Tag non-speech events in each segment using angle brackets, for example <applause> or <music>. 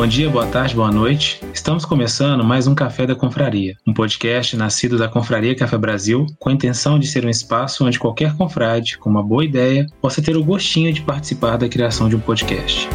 Bom dia, boa tarde, boa noite. Estamos começando mais um Café da Confraria, um podcast nascido da Confraria Café Brasil, com a intenção de ser um espaço onde qualquer confrade, com uma boa ideia, possa ter o gostinho de participar da criação de um podcast.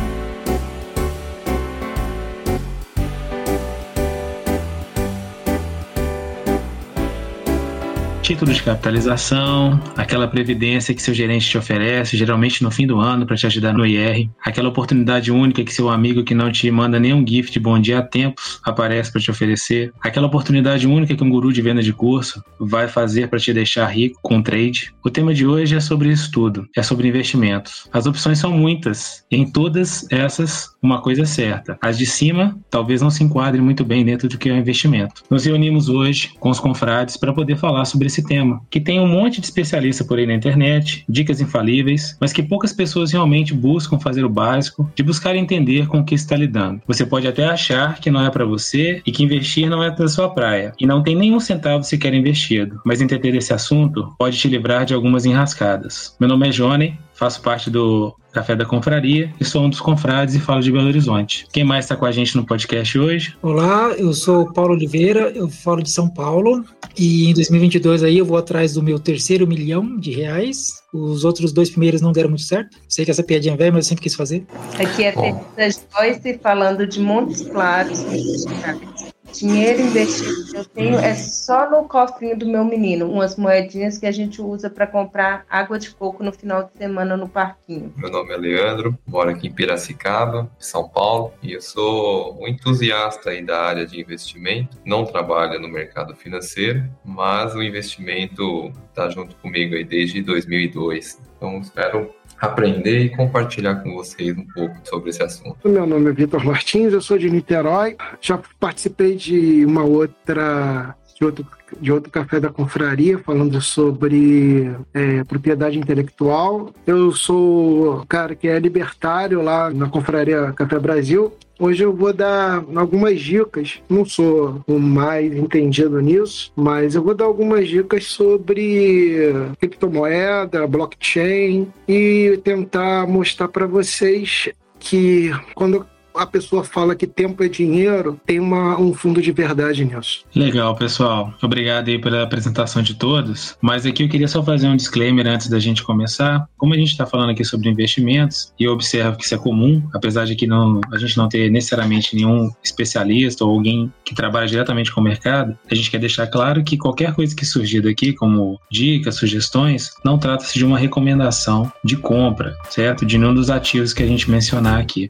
Título de capitalização, aquela previdência que seu gerente te oferece, geralmente no fim do ano, para te ajudar no IR, aquela oportunidade única que seu amigo que não te manda nenhum gift de bom dia há tempos aparece para te oferecer, aquela oportunidade única que um guru de venda de curso vai fazer para te deixar rico com trade. O tema de hoje é sobre isso tudo, é sobre investimentos. As opções são muitas, em todas essas, uma coisa certa: as de cima talvez não se enquadrem muito bem dentro do que é o investimento. Nos reunimos hoje com os confrades para poder falar sobre esse tema, que tem um monte de especialista por aí na internet, dicas infalíveis, mas que poucas pessoas realmente buscam fazer o básico de buscar entender com o que está lidando. Você pode até achar que não é para você e que investir não é da sua praia, e não tem nenhum centavo sequer investido, mas entender esse assunto pode te livrar de algumas enrascadas. Meu nome é Johnny, faço parte do Café da Confraria e sou um dos confrades e falo de Belo Horizonte. Quem mais está com a gente no podcast hoje? Olá, eu sou Paulo Oliveira, eu falo de São Paulo e em 2022 aí eu vou atrás do meu terceiro milhão de reais. Os outros dois primeiros não deram muito certo. Sei que essa piadinha é velha, mas eu sempre quis fazer. Aqui é Teresa Joyce falando de Montes Claros, Dinheiro investido que eu tenho é só no cofrinho do meu menino, umas moedinhas que a gente usa para comprar água de coco no final de semana no parquinho. Meu nome é Leandro, moro aqui em Piracicaba, São Paulo, e eu sou um entusiasta aí da área de investimento. Não trabalho no mercado financeiro, mas o investimento está junto comigo aí desde 2002. Então espero aprender e compartilhar com vocês um pouco sobre esse assunto. Meu nome é Vitor Martins, eu sou de Niterói. Já participei de uma outra de outro, de outro café da confraria falando sobre é, propriedade intelectual. Eu sou cara que é libertário lá na confraria Café Brasil Hoje eu vou dar algumas dicas. Não sou o mais entendido nisso, mas eu vou dar algumas dicas sobre criptomoeda, blockchain e tentar mostrar para vocês que quando a pessoa fala que tempo é dinheiro, tem uma, um fundo de verdade nisso. Legal, pessoal. Obrigado aí pela apresentação de todos. Mas aqui eu queria só fazer um disclaimer antes da gente começar. Como a gente está falando aqui sobre investimentos, e eu observo que isso é comum, apesar de que não, a gente não ter necessariamente nenhum especialista ou alguém que trabalha diretamente com o mercado, a gente quer deixar claro que qualquer coisa que surgir daqui, como dicas, sugestões, não trata-se de uma recomendação de compra, certo? De nenhum dos ativos que a gente mencionar aqui.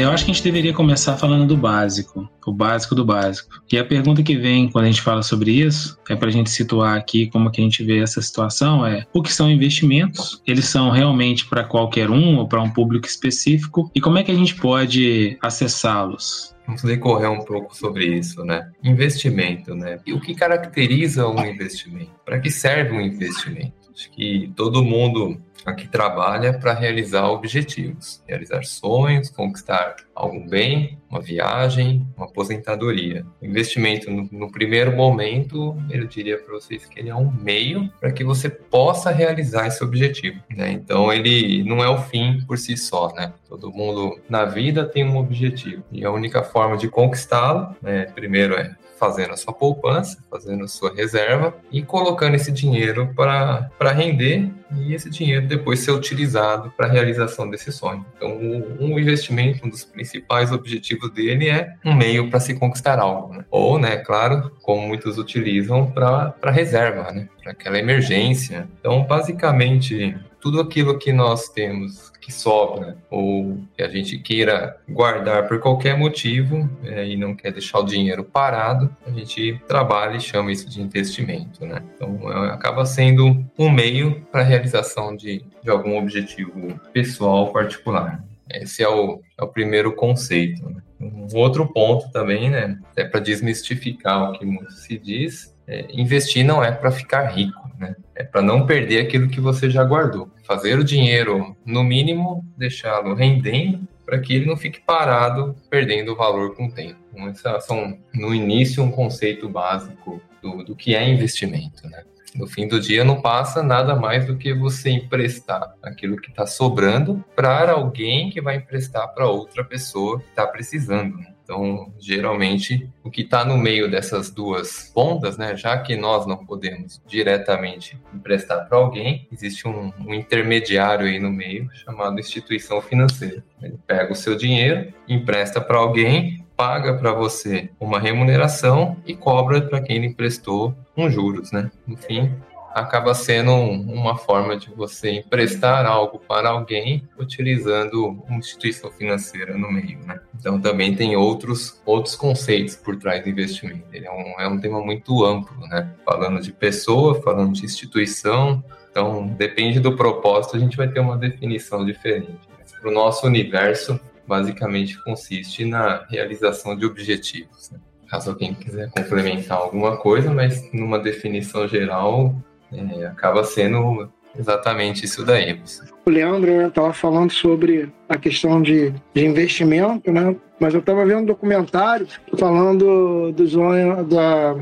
Eu acho que a gente deveria começar falando do básico, o básico do básico. E a pergunta que vem quando a gente fala sobre isso, é para a gente situar aqui como que a gente vê essa situação, é o que são investimentos? Eles são realmente para qualquer um ou para um público específico? E como é que a gente pode acessá-los? Vamos decorrer um pouco sobre isso, né? Investimento, né? E o que caracteriza um investimento? Para que serve um investimento? Acho que todo mundo aqui trabalha para realizar objetivos, realizar sonhos, conquistar algum bem, uma viagem, uma aposentadoria. O investimento, no, no primeiro momento, eu diria para vocês que ele é um meio para que você possa realizar esse objetivo. Né? Então, ele não é o fim por si só. Né? Todo mundo na vida tem um objetivo e a única forma de conquistá-lo, né, primeiro é fazendo a sua poupança, fazendo a sua reserva e colocando esse dinheiro para render e esse dinheiro depois ser utilizado para a realização desse sonho. Então, um investimento, um dos principais objetivos dele é um meio para se conquistar algo, né? ou, né, claro, como muitos utilizam para reserva, né, para aquela emergência. Então, basicamente, tudo aquilo que nós temos que sobra ou que a gente queira guardar por qualquer motivo é, e não quer deixar o dinheiro parado, a gente trabalha e chama isso de investimento, né? Então é, acaba sendo um meio para a realização de, de algum objetivo pessoal particular. Esse é o, é o primeiro conceito. Né? Um outro ponto também, né, é para desmistificar o que muito se diz, é, investir não é para ficar rico, né? É para não perder aquilo que você já guardou. Fazer o dinheiro, no mínimo, deixá-lo rendendo para que ele não fique parado perdendo valor com o tempo. Então, são, no início, um conceito básico do, do que é investimento. Né? No fim do dia, não passa nada mais do que você emprestar aquilo que está sobrando para alguém que vai emprestar para outra pessoa que está precisando. Né? Então, geralmente, o que está no meio dessas duas pontas, né, já que nós não podemos diretamente emprestar para alguém, existe um, um, intermediário aí no meio chamado instituição financeira. Ele pega o seu dinheiro, empresta para alguém, paga para você uma remuneração e cobra para quem ele emprestou um juros, né? Enfim, acaba sendo uma forma de você emprestar algo para alguém utilizando uma instituição financeira no meio, né? Então também tem outros outros conceitos por trás do investimento. Ele é um, é um tema muito amplo, né? Falando de pessoa, falando de instituição, então depende do propósito a gente vai ter uma definição diferente. Para o nosso universo, basicamente consiste na realização de objetivos. Né? Caso alguém quiser complementar alguma coisa, mas numa definição geral, é, acaba sendo exatamente isso daí. O Leandro estava né, falando sobre a questão de, de investimento, né? Mas eu estava vendo um documentário falando dos, da,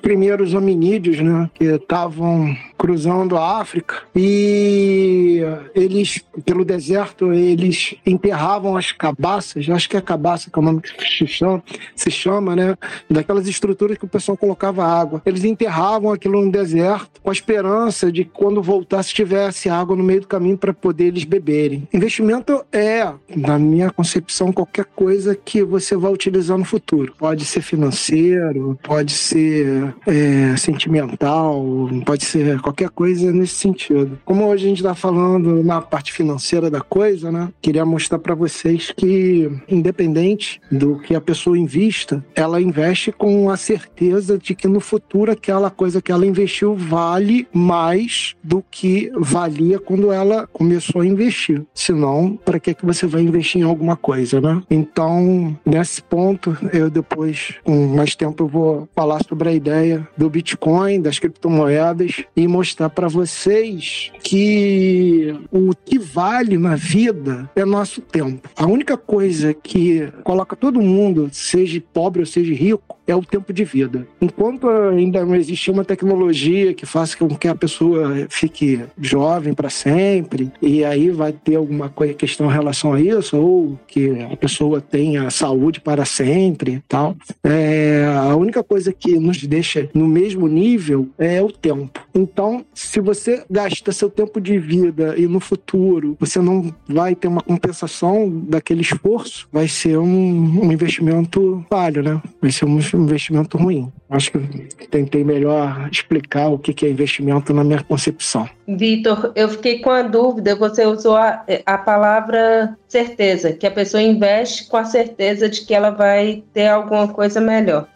primeiros hominídeos, né? Que estavam cruzando a África e eles, pelo deserto, eles enterravam as cabaças, acho que é cabaça que é o nome que se chama, se chama, né? Daquelas estruturas que o pessoal colocava água. Eles enterravam aquilo no deserto com a esperança de quando voltasse tivesse água no meio do caminho para poder eles beberem. Investimento é, na minha concepção, qualquer coisa que você vai utilizar no futuro. Pode ser financeiro, pode ser é, sentimental, pode ser qualquer coisa nesse sentido. Como hoje a gente está falando na parte financeira da coisa, né? Queria mostrar para vocês que, independente do que a pessoa invista, ela investe com a certeza de que no futuro aquela coisa que ela investiu vale mais do que valia quando ela começou a investir. Senão, para que, que você vai investir em alguma coisa, né? Então, nesse ponto, eu depois, com mais tempo, eu vou falar sobre a ideia do Bitcoin, das criptomoedas e mostrar para vocês que o que vale na vida é nosso tempo. A única coisa que coloca todo mundo, seja pobre ou seja rico, é o tempo de vida. Enquanto ainda não existe uma tecnologia que faça com que a pessoa fique jovem para sempre, e aí vai ter alguma questão em relação a isso, ou que a pessoa tenha saúde para sempre tal, é, a única coisa que nos deixa no mesmo nível é o tempo. Então, se você gasta seu tempo de vida e no futuro você não vai ter uma compensação daquele esforço, vai ser um, um investimento falho, né? Vai ser um investimento ruim. Acho que tentei melhor explicar o que é investimento na minha concepção. Vitor, eu fiquei com a dúvida, você usou a, a palavra certeza, que a pessoa investe com a certeza de que ela vai ter alguma coisa melhor.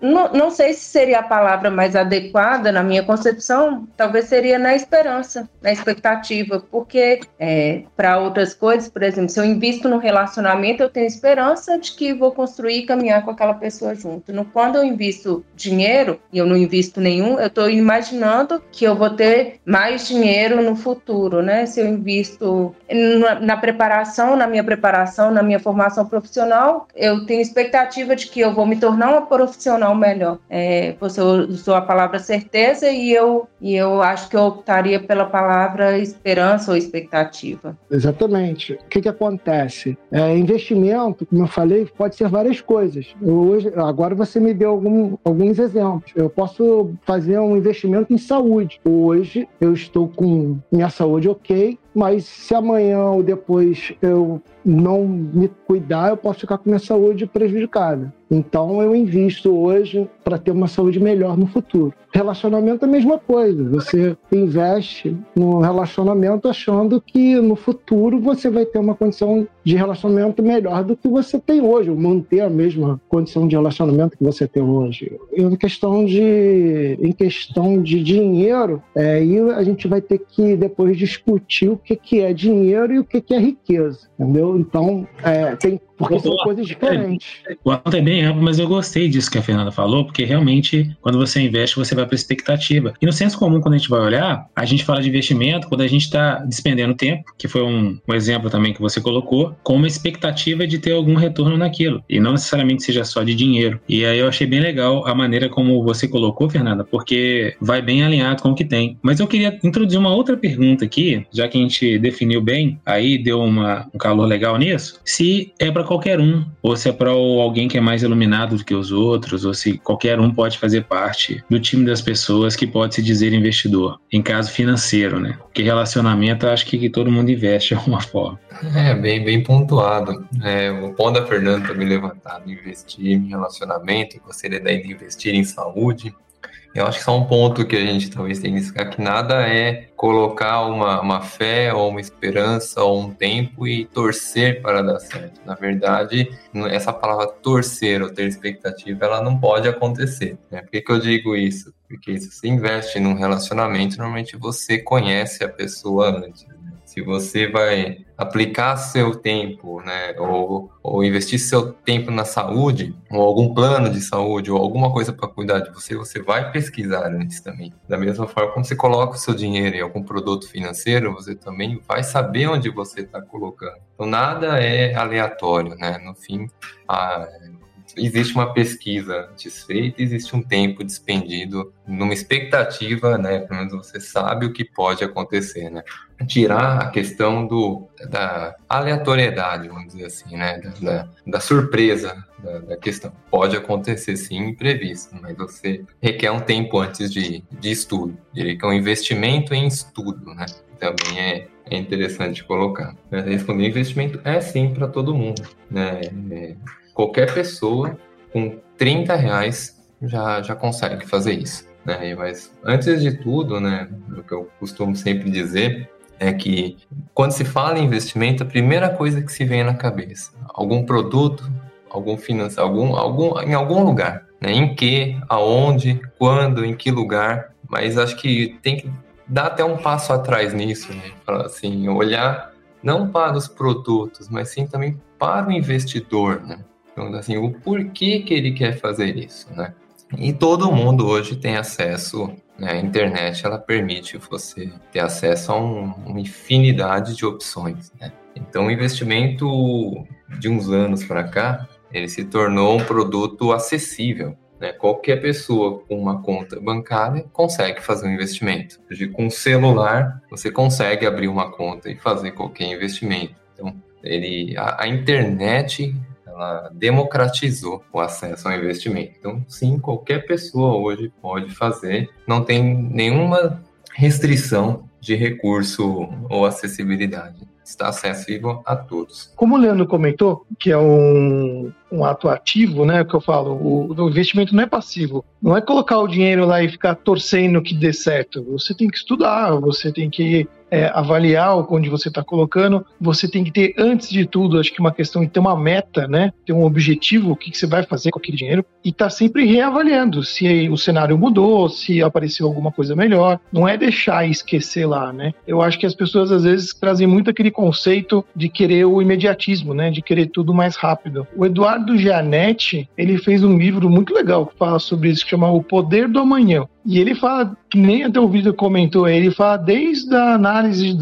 Não, não, sei se seria a palavra mais adequada na minha concepção, talvez seria na esperança, na expectativa, porque é, para outras coisas, por exemplo, se eu invisto no relacionamento, eu tenho esperança de que vou construir e caminhar com aquela pessoa junto. No, quando eu invisto dinheiro e eu não invisto nenhum, eu estou imaginando que eu vou ter mais dinheiro no futuro, né? Se eu invisto na, na preparação, na minha preparação, na minha formação profissional, eu tenho expectativa de que eu vou me tornar uma profissional melhor. É, você usou a palavra certeza e eu, e eu acho que eu optaria pela palavra esperança ou expectativa. Exatamente. O que, que acontece? É, investimento, como eu falei, pode ser várias coisas. Hoje, agora você me deu algum, alguns exemplos. Eu posso fazer um investimento em saúde. Hoje eu estou com minha saúde ok, mas se amanhã ou depois eu não me cuidar, eu posso ficar com minha saúde prejudicada. Então eu invisto hoje para ter uma saúde melhor no futuro. Relacionamento é a mesma coisa. Você investe no relacionamento achando que no futuro você vai ter uma condição de relacionamento melhor do que você tem hoje, ou manter a mesma condição de relacionamento que você tem hoje. Em questão de, em questão de dinheiro, é, aí a gente vai ter que depois discutir o que, que é dinheiro e o que, que é riqueza, entendeu? Então, é, tem porque são coisas diferentes. O assunto é bem mas eu gostei disso que a Fernanda falou, porque realmente, quando você investe, você vai para expectativa. E no senso comum, quando a gente vai olhar, a gente fala de investimento quando a gente está despendendo tempo, que foi um, um, exemplo também que você colocou, com uma expectativa de ter algum retorno naquilo. E não necessariamente seja só de dinheiro. E aí eu achei bem legal a maneira como você colocou, Fernanda, porque vai bem alinhado com o que tem. Mas eu queria introduzir uma outra pergunta aqui, já que a gente definiu bem, aí deu uma, um calor legal nisso. Se é para qualquer um, ou se é para alguém que é mais iluminado do que os outros, ou se qualquer um pode fazer parte do time das pessoas que pode se dizer investidor, em caso financeiro, né? Porque relacionamento acho que todo mundo investe de alguma forma. É, bem, bem pontuado. É, o ponto da Fernanda também levantado, investir em relacionamento, gostaria de investir em saúde, eu acho que só um ponto que a gente talvez tenha que destacar que nada é colocar uma, uma fé ou uma esperança ou um tempo e torcer para dar certo. Na verdade, essa palavra torcer ou ter expectativa, ela não pode acontecer. Né? Por que, que eu digo isso? Porque se você investe num relacionamento, normalmente você conhece a pessoa antes se você vai aplicar seu tempo, né, ou, ou investir seu tempo na saúde, ou algum plano de saúde, ou alguma coisa para cuidar de você, você vai pesquisar antes também. Da mesma forma, quando você coloca o seu dinheiro em algum produto financeiro, você também vai saber onde você está colocando. Então, nada é aleatório, né? No fim, a, existe uma pesquisa antes feita, existe um tempo despendido numa expectativa, né? Pelo menos você sabe o que pode acontecer, né? Tirar a questão do, da aleatoriedade, vamos dizer assim, né? Da, da, da surpresa da, da, questão. Pode acontecer sim imprevisto, mas você requer um tempo antes de, de estudo. Diria que é um investimento em estudo, né? Também é, é interessante colocar. Responder investimento é sim para todo mundo, né? É, qualquer pessoa com 30 reais já, já consegue fazer isso. Né? Mas antes de tudo, né, o que eu costumo sempre dizer é que quando se fala em investimento, a primeira coisa que se vem na cabeça, algum produto, algum financeiro, algum, algum, em algum lugar, né? Em que, aonde, quando, em que lugar, mas acho que tem que dar até um passo atrás nisso, né? assim, olhar não para os produtos, mas sim também para o investidor, né? Então, assim, o porquê que ele quer fazer isso, né? E todo mundo hoje tem acesso, né? a internet ela permite você ter acesso a um, uma infinidade de opções, né? Então, o investimento de uns anos para cá, ele se tornou um produto acessível. Né? Qualquer pessoa com uma conta bancária consegue fazer um investimento. Hoje, com o celular, você consegue abrir uma conta e fazer qualquer investimento. Então, ele, a, a internet ela democratizou o acesso ao investimento. Então, sim, qualquer pessoa hoje pode fazer, não tem nenhuma restrição de recurso ou acessibilidade. Está acessível a todos. Como o Leandro comentou, que é um, um ato ativo, né? Que eu falo, o, o, investimento não é passivo. Não é colocar o dinheiro lá e ficar torcendo que dê certo. Você tem que estudar, você tem que é, avaliar onde você está colocando, você tem que ter, antes de tudo, acho que uma questão de ter uma meta, né? Ter um objetivo, o que, que você vai fazer com aquele dinheiro, e tá sempre reavaliando se o cenário mudou, se apareceu alguma coisa melhor. Não é deixar esquecer lá, né? Eu acho que as pessoas às vezes trazem muito aquele conceito de querer o imediatismo, né? De querer tudo mais rápido. O Eduardo Gianetti, ele fez um livro muito legal que fala sobre isso, que chama O Poder do Amanhã. E ele fala, que nem até o vídeo comentou, ele fala desde a análise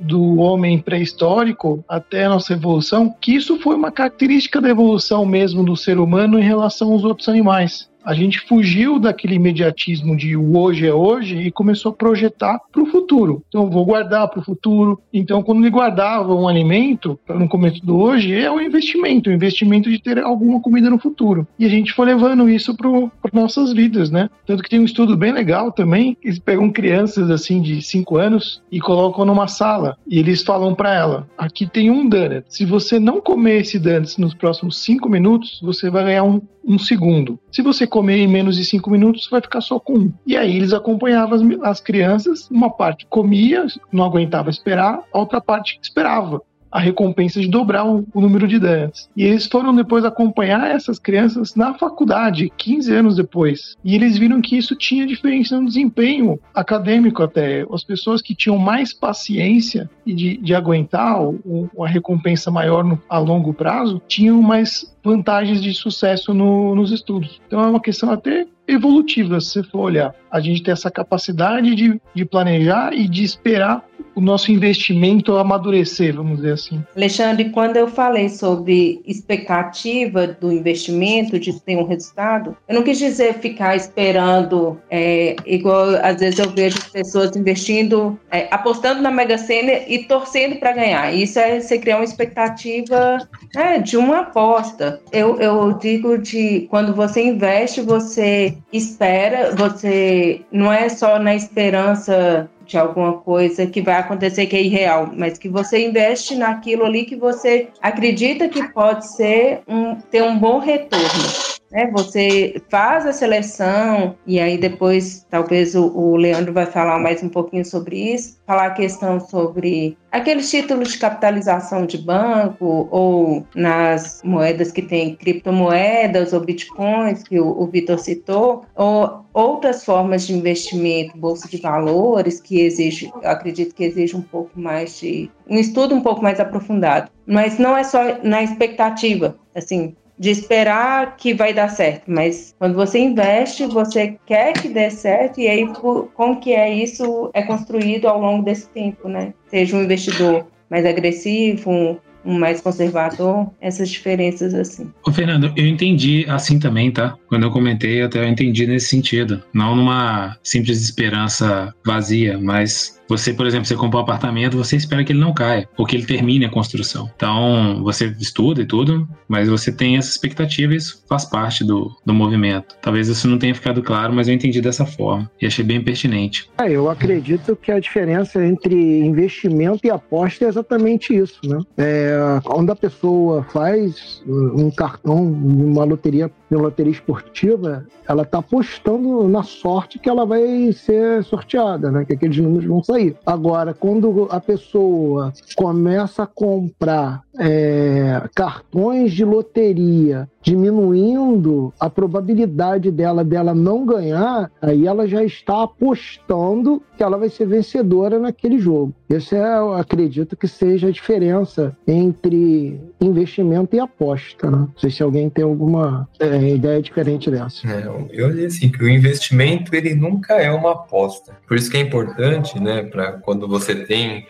do homem pré-histórico até a nossa evolução, que isso foi uma característica da evolução mesmo do ser humano em relação aos outros animais a gente fugiu daquele imediatismo de o hoje é hoje e começou a projetar para o futuro. Então, vou guardar para o futuro. Então, quando ele guardava um alimento no começo do hoje, é um investimento, um investimento de ter alguma comida no futuro. E a gente foi levando isso para nossas vidas, né? Tanto que tem um estudo bem legal também, eles pegam crianças assim de 5 anos e colocam numa sala e eles falam para ela: aqui tem um donut. Se você não comer esse donut nos próximos 5 minutos, você vai ganhar um, um segundo. Se você comer em menos de cinco minutos, vai ficar só com um. E aí eles acompanhavam as, as crianças, uma parte comia, não aguentava esperar, a outra parte esperava. A recompensa de dobrar o, o número de ideias. E eles foram depois acompanhar essas crianças na faculdade, 15 anos depois. E eles viram que isso tinha diferença no desempenho acadêmico até. As pessoas que tinham mais paciência e de, de aguentar o, a recompensa maior no, a longo prazo tinham mais vantagens de sucesso no, nos estudos. Então é uma questão até evolutiva, se você for olhar. A gente tem essa capacidade de, de planejar e de esperar o nosso investimento amadurecer, vamos dizer assim. Alexandre, quando eu falei sobre expectativa do investimento, de ter um resultado, eu não quis dizer ficar esperando, é, igual às vezes eu vejo pessoas investindo, é, apostando na Mega Sena e torcendo para ganhar. Isso é você criar uma expectativa né, de uma aposta. Eu, eu digo de quando você investe, você espera, você não é só na esperança de alguma coisa que vai acontecer que é irreal, mas que você investe naquilo ali que você acredita que pode ser um, ter um bom retorno. Né? Você faz a seleção e aí depois talvez o, o, Leandro vai falar mais um pouquinho sobre isso, falar a questão sobre aqueles títulos de capitalização de banco ou nas moedas que tem criptomoedas ou bitcoins que o, o Vitor citou, ou outras formas de investimento, bolsa de valores que exige, acredito que exige um pouco mais de um estudo um pouco mais aprofundado, mas não é só na expectativa, assim, de esperar que vai dar certo, mas quando você investe, você quer que dê certo e aí como que é isso é construído ao longo desse tempo, né? Seja um investidor mais agressivo, um, mais conservador, essas diferenças assim. Ô, Fernando, eu entendi assim também, tá? Quando eu comentei, até eu entendi nesse sentido. Não numa simples esperança vazia, mas você, por exemplo, você compra um apartamento, você espera que ele não caia, ou que ele termine a construção. Então, você estuda e tudo, mas você tem essa expectativa e isso faz parte do, do movimento. Talvez isso não tenha ficado claro, mas eu entendi dessa forma e achei bem pertinente. É, eu acredito que a diferença entre investimento e aposta é exatamente isso, né? É, quando a pessoa faz um cartão, uma loteria, uma loteria esportiva, ela está apostando na sorte que ela vai ser sorteada, né? Que aqueles números vão sair aí. Agora, quando a pessoa começa a comprar é, cartões de loteria diminuindo a probabilidade dela dela não ganhar, aí ela já está apostando que ela vai ser vencedora naquele jogo. Esse é, eu acredito que seja a diferença entre investimento e aposta. Né? Não sei se alguém tem alguma é, ideia diferente dessa. É, eu diria assim que o investimento ele nunca é uma aposta. Por isso que é importante, né, para quando você tem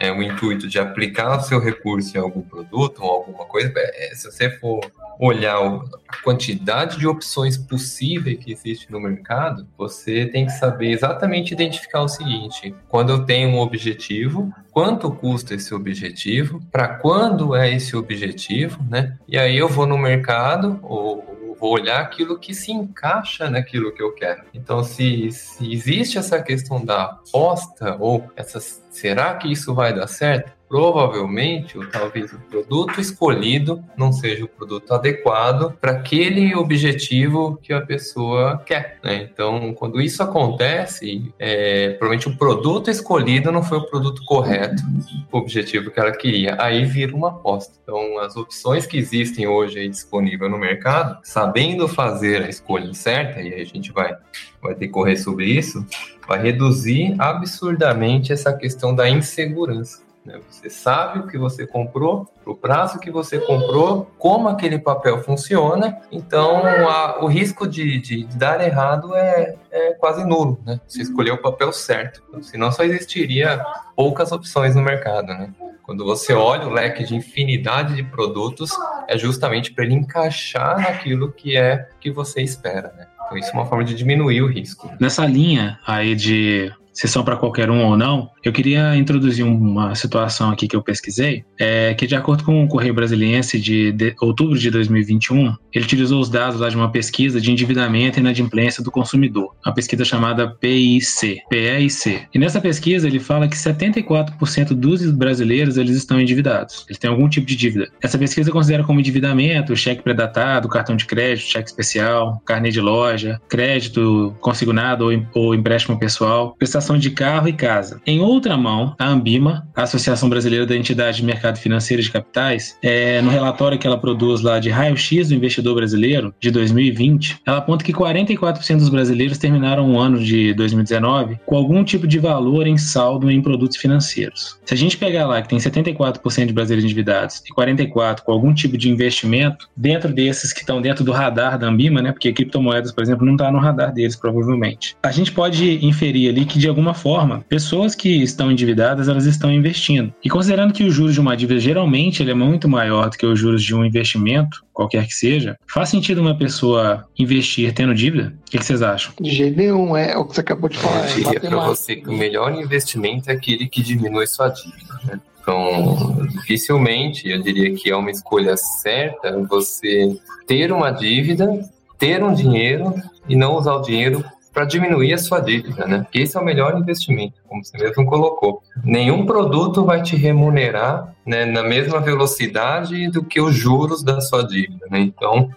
é, o intuito de aplicar o seu recurso em algum produto ou alguma coisa, é, se você for olhar a quantidade de opções possíveis que existe no mercado, você tem que saber exatamente identificar o seguinte: quando eu tenho um objetivo, quanto custa esse objetivo, para quando é esse objetivo, né? E aí eu vou no mercado ou vou olhar aquilo que se encaixa naquilo que eu quero. Então, se, se existe essa questão da aposta ou essa, será que isso vai dar certo? Provavelmente, ou talvez o produto escolhido não seja o produto adequado para aquele objetivo que a pessoa quer. Né? Então, quando isso acontece, é, provavelmente o produto escolhido não foi o produto correto, o objetivo que ela queria. Aí vira uma aposta. Então, as opções que existem hoje disponíveis no mercado, sabendo fazer a escolha certa, e aí a gente vai, vai ter que correr sobre isso, vai reduzir absurdamente essa questão da insegurança. Né? Você sabe o que você comprou, o prazo que você comprou, como aquele papel funciona, então a, o risco de, de, dar errado é, é, quase nulo. Né? Você escolheu o papel certo, senão só existiria poucas opções no mercado. Né? Quando você olha o leque de infinidade de produtos, é justamente para ele encaixar naquilo que é que você espera. Né? Então, isso é uma forma de diminuir o risco. Nessa linha aí de se são para qualquer um ou não, eu queria introduzir uma situação aqui que eu pesquisei, é que de acordo com o Correio Brasiliense de, de outubro de 2021, ele utilizou os dados lá de uma pesquisa de endividamento e inadimplência do consumidor, uma pesquisa chamada PIC, PEIC. E nessa pesquisa ele fala que 74% dos brasileiros eles estão endividados, eles têm algum tipo de dívida. Essa pesquisa considera como endividamento cheque predatado, cartão de crédito, cheque especial, carnê de loja, crédito consignado ou, ou empréstimo pessoal, prestação de carro e casa. Em outra mão, a Ambima, a Associação Brasileira da Entidade de Mercado Financeiro de Capitais, é, no relatório que ela produz lá de raio-x do investidor brasileiro de 2020, ela aponta que 44% dos brasileiros terminaram o ano de 2019 com algum tipo de valor em saldo em produtos financeiros. Se a gente pegar lá que tem 74% de brasileiros endividados e 44% com algum tipo de investimento, dentro desses que estão dentro do radar da Ambima, né, porque criptomoedas, por exemplo, não está no radar deles, provavelmente, a gente pode inferir ali que, de alguma forma, pessoas que estão endividadas, elas estão investindo. E considerando que o juros de uma dívida, geralmente, ele é muito maior do que os juros de um investimento, qualquer que seja, faz sentido uma pessoa investir tendo dívida? O que, vocês acham? De jeito nenhum, é o que você acabou de falar. Eu diria para você que o melhor investimento é aquele que diminui sua dívida, né? Então, dificilmente eu diria que é uma escolha certa você ter uma dívida, ter um dinheiro e não usar o dinheiro para diminuir a sua dívida, né? Porque esse é o melhor investimento, como você mesmo colocou. Nenhum produto vai te remunerar né, na mesma velocidade do que os juros da sua dívida, né? Então,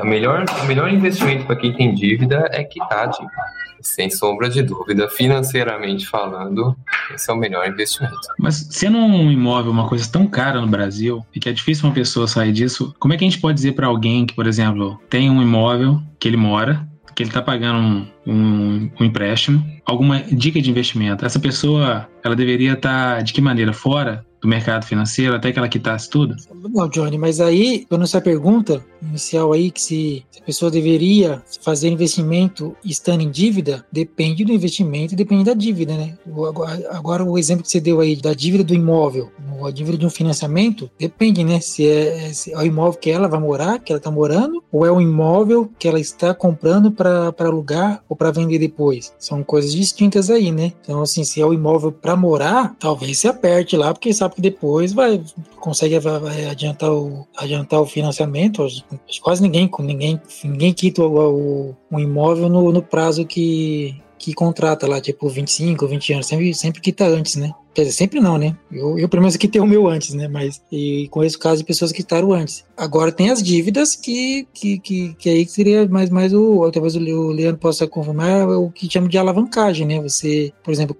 a melhor, o melhor investimento para quem tem dívida é quitar a dívida. Sem sombra de dúvida, financeiramente falando, esse é o melhor investimento. Mas sendo um imóvel uma coisa tão cara no Brasil e que é difícil uma pessoa sair disso, como é que a gente pode dizer para alguém que, por exemplo, tem um imóvel que ele mora, que ele está pagando um, um, empréstimo, alguma dica de investimento. Essa pessoa, ela deveria estar tá, de que maneira? Fora do mercado financeiro até que ela quitasse tudo? Não, Johnny, mas aí, quando essa pergunta inicial aí, que se, a pessoa deveria fazer investimento estando em dívida, depende do investimento e depende da dívida, né? Agora, o exemplo que você deu aí da dívida do imóvel, a dívida de um financiamento, depende, né? Se é, se é o imóvel que ela vai morar, que ela está morando, ou é o imóvel que ela está comprando para alugar ou para vender depois. São coisas distintas aí, né? Então, assim, se é o imóvel para morar, talvez se aperte lá, porque sabe que depois vai consegue vai adiantar o, adiantar o financiamento. Quase ninguém, ninguém, ninguém quita o, o, o imóvel no, no prazo que, que contrata lá, tipo 25, 20 anos, sempre, sempre quita antes, né? Quer dizer, sempre não, né? Eu, eu pelo menos aqui tenho o meu antes, né? Mas e conheço casos de pessoas que quitaram antes. Agora tem as dívidas que, que, que, que aí seria mais, mais o. Talvez o Leandro possa confirmar o que chama de alavancagem, né? Você, por exemplo,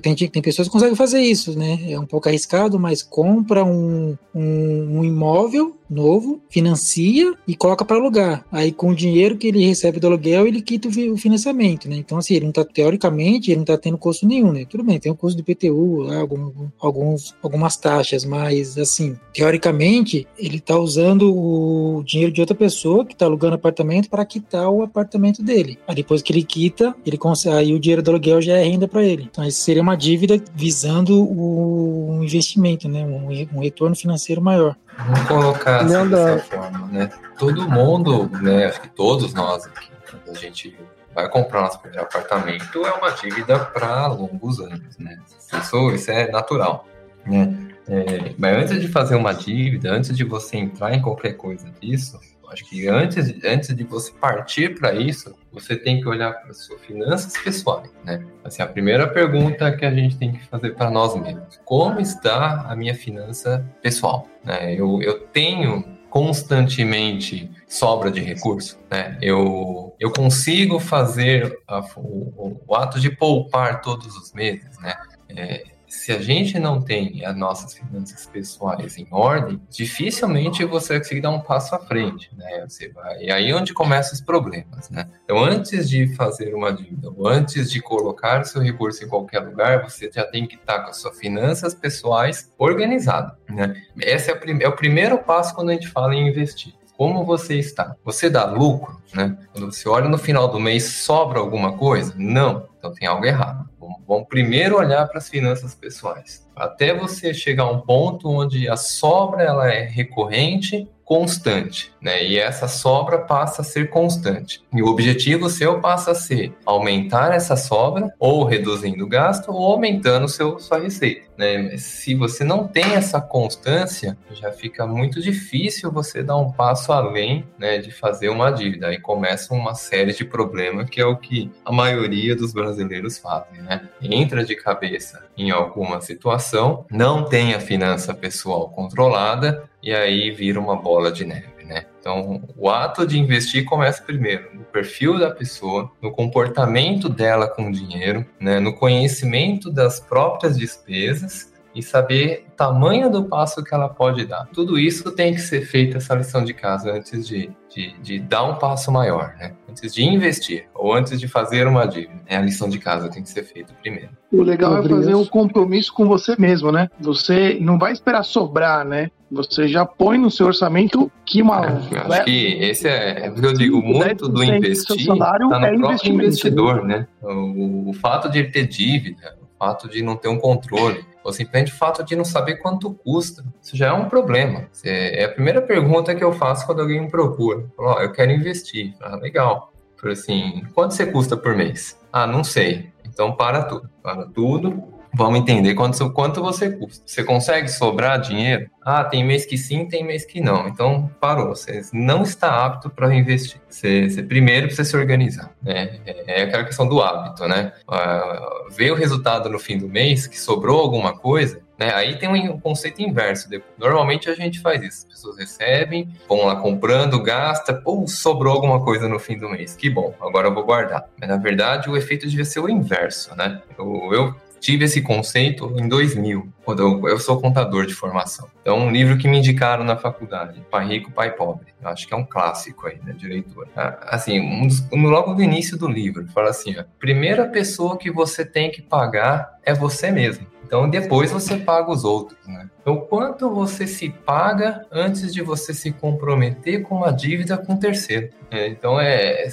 tem, tem pessoas que conseguem fazer isso, né? É um pouco arriscado, mas compra um, um, um imóvel novo, financia e coloca para alugar. Aí com o dinheiro que ele recebe do aluguel, ele quita o financiamento, né? Então assim, ele não tá teoricamente, ele não tá tendo custo nenhum, né? Tudo bem, tem um custo de PTU, lá, algum, alguns algumas taxas, mas assim, teoricamente, ele tá usando o dinheiro de outra pessoa que tá alugando apartamento para quitar o apartamento dele. Aí depois que ele quita, ele consegue, aí o dinheiro do aluguel já é renda para ele. Então isso seria uma dívida visando o um investimento, né? Um, um retorno financeiro maior. Vamos colocar assim, dessa forma, né? Todo mundo, né? Acho que todos nós aqui, quando a gente vai comprar nosso primeiro apartamento, é uma dívida para longos anos, né? Isso, isso é natural, né? É, mas antes de fazer uma dívida, antes de você entrar em qualquer coisa disso, acho que antes, antes de você partir para isso, você tem que olhar para suas finanças pessoais, né? Assim, a primeira pergunta que a gente tem que fazer para nós mesmos: como está a minha finança pessoal? Né? Eu, eu tenho constantemente sobra de recurso, né? Eu, eu consigo fazer a, o, o, ato de poupar todos os meses, né? É, se a gente não tem as nossas finanças pessoais em ordem, dificilmente você vai conseguir dar um passo à frente, né? Você vai, e aí é onde começam os problemas, né? Então, antes de fazer uma dívida, ou antes de colocar seu recurso em qualquer lugar, você já tem que estar com as suas finanças pessoais organizadas, né? Esse é, é o primeiro passo quando a gente fala em investir como você está. Você dá lucro, né? Quando você olha no final do mês, sobra alguma coisa? Não. Então tem algo errado. Vamos primeiro olhar para as finanças pessoais. Até você chegar a um ponto onde a sobra ela é recorrente constante, né? E essa sobra passa a ser constante. E o objetivo seu passa a ser aumentar essa sobra, ou reduzindo o gasto, ou aumentando seu, sua receita, né? Se você não tem essa constância, já fica muito difícil você dar um passo além, né, de fazer uma dívida. Aí começa uma série de problemas que é o que a maioria dos brasileiros fazem, né? Entra de cabeça em alguma situação, não tem a finança pessoal controlada, e aí vira uma bola de neve. Né? Então, o ato de investir começa primeiro no perfil da pessoa, no comportamento dela com o dinheiro, né? no conhecimento das próprias despesas e saber o tamanho do passo que ela pode dar. Tudo isso tem que ser feito essa lição de casa antes de, de, de, dar um passo maior, né? Antes de investir ou antes de fazer uma dívida. É a lição de casa tem que ser feita primeiro. O legal é fazer um compromisso com você mesmo, né? Você não vai esperar sobrar, né? Você já põe no seu orçamento que uma. É, acho que esse é, é o que eu digo, muito do investir está no é próprio investidor, né? O, o fato de ele ter dívida, o fato de não ter um controle, ou simplesmente o fato de não saber quanto custa. Isso já é um problema. É a primeira pergunta que eu faço quando alguém me procura. Falo, oh, eu quero investir. Ah, legal. Falei assim, quanto você custa por mês? Ah, não sei. Então para tudo. Para tudo. Vamos entender quanto, quanto você custa. Você consegue sobrar dinheiro? Ah, tem mês que sim, tem mês que não. Então, parou. Você não está apto para investir. Você, você, primeiro precisa se organizar. Né? É, é aquela questão do hábito, né? Uh, ver o resultado no fim do mês, que sobrou alguma coisa, né? Aí tem um conceito inverso. Normalmente a gente faz isso. As pessoas recebem, vão lá comprando, gasta, pô, sobrou alguma coisa no fim do mês. Que bom, agora eu vou guardar. Mas na verdade o efeito devia ser o inverso, né? Eu, eu tive esse conceito em 2000, quando eu, sou contador de formação. Então, um livro que me indicaram na faculdade, Pai Rico, Pai Pobre. Eu acho que é um clássico aí, né, de leitura. Ah, assim, um dos, logo no início do livro, fala assim, a primeira pessoa que você tem que pagar é você mesmo. Então, depois você paga os outros, né? Então, quanto você se paga antes de você se comprometer com uma dívida com terceiro? É, então, é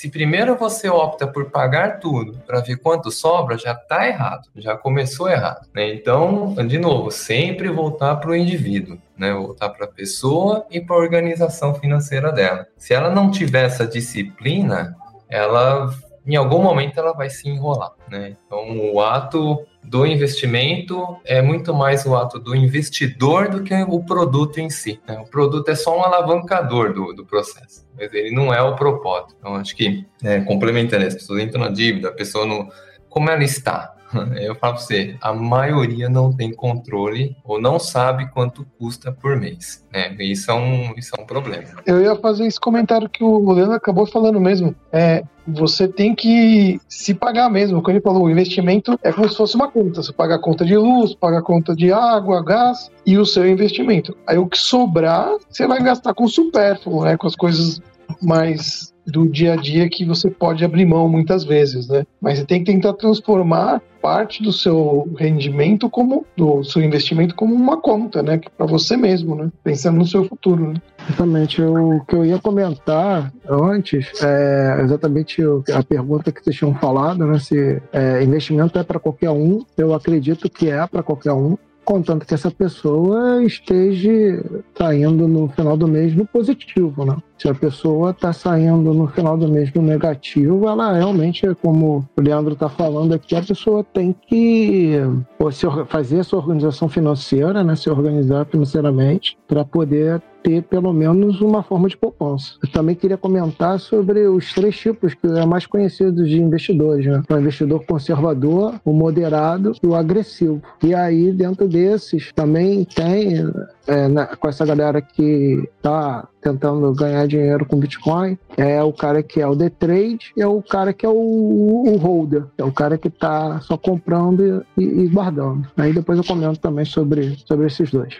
se primeiro você opta por pagar tudo para ver quanto sobra, já está errado, já começou errado. Né? Então, de novo, sempre voltar para o indivíduo, né? voltar para a pessoa e para a organização financeira dela. Se ela não tiver essa disciplina, ela em algum momento ela vai se enrolar. Né? Então, o ato do investimento é muito mais o ato do investidor do que o produto em si. Né? O produto é só um alavancador do, do processo, mas ele não é o propósito. Então, acho que, é, complementando, as pessoas entram na dívida, a pessoa não. Como ela está? <laughs> Eu falo para você, a maioria não tem controle ou não sabe quanto custa por mês. Né? Isso, é um, isso é um problema. Eu ia fazer esse comentário que o Leandro acabou falando mesmo. É, você tem que se pagar mesmo. Como ele falou, o investimento é como se fosse uma conta. Você paga a conta de luz, paga a conta de água, gás e o seu investimento. Aí o que sobrar, você vai gastar com supérfluo, né? com as coisas mais do dia a dia que você pode abrir mão muitas vezes, né? Mas você tem que tentar transformar parte do seu rendimento como do seu investimento como uma conta, né? Para você mesmo, né? Pensando no seu futuro. Né? Exatamente. O que eu ia comentar antes é exatamente a pergunta que vocês tinham falado, né? Se é, investimento é para qualquer um. Eu acredito que é para qualquer um contanto que essa pessoa esteja saindo no final do mês no positivo, né? Se a pessoa está saindo no final do mês no negativo, ela realmente, como o Leandro está falando aqui, a pessoa tem que fazer a sua organização financeira, né? Se organizar financeiramente para poder ter pelo menos uma forma de poupança. Eu também queria comentar sobre os três tipos que é mais conhecidos de investidores, né? O investidor conservador, o moderado e o agressivo. E aí, dentro desses, também tem é, na, com essa galera que está tentando ganhar dinheiro com Bitcoin, é o cara que é o day trade e é o cara que é o, o holder, é o cara que está só comprando e, e, guardando. Aí depois eu comento também sobre, sobre esses dois.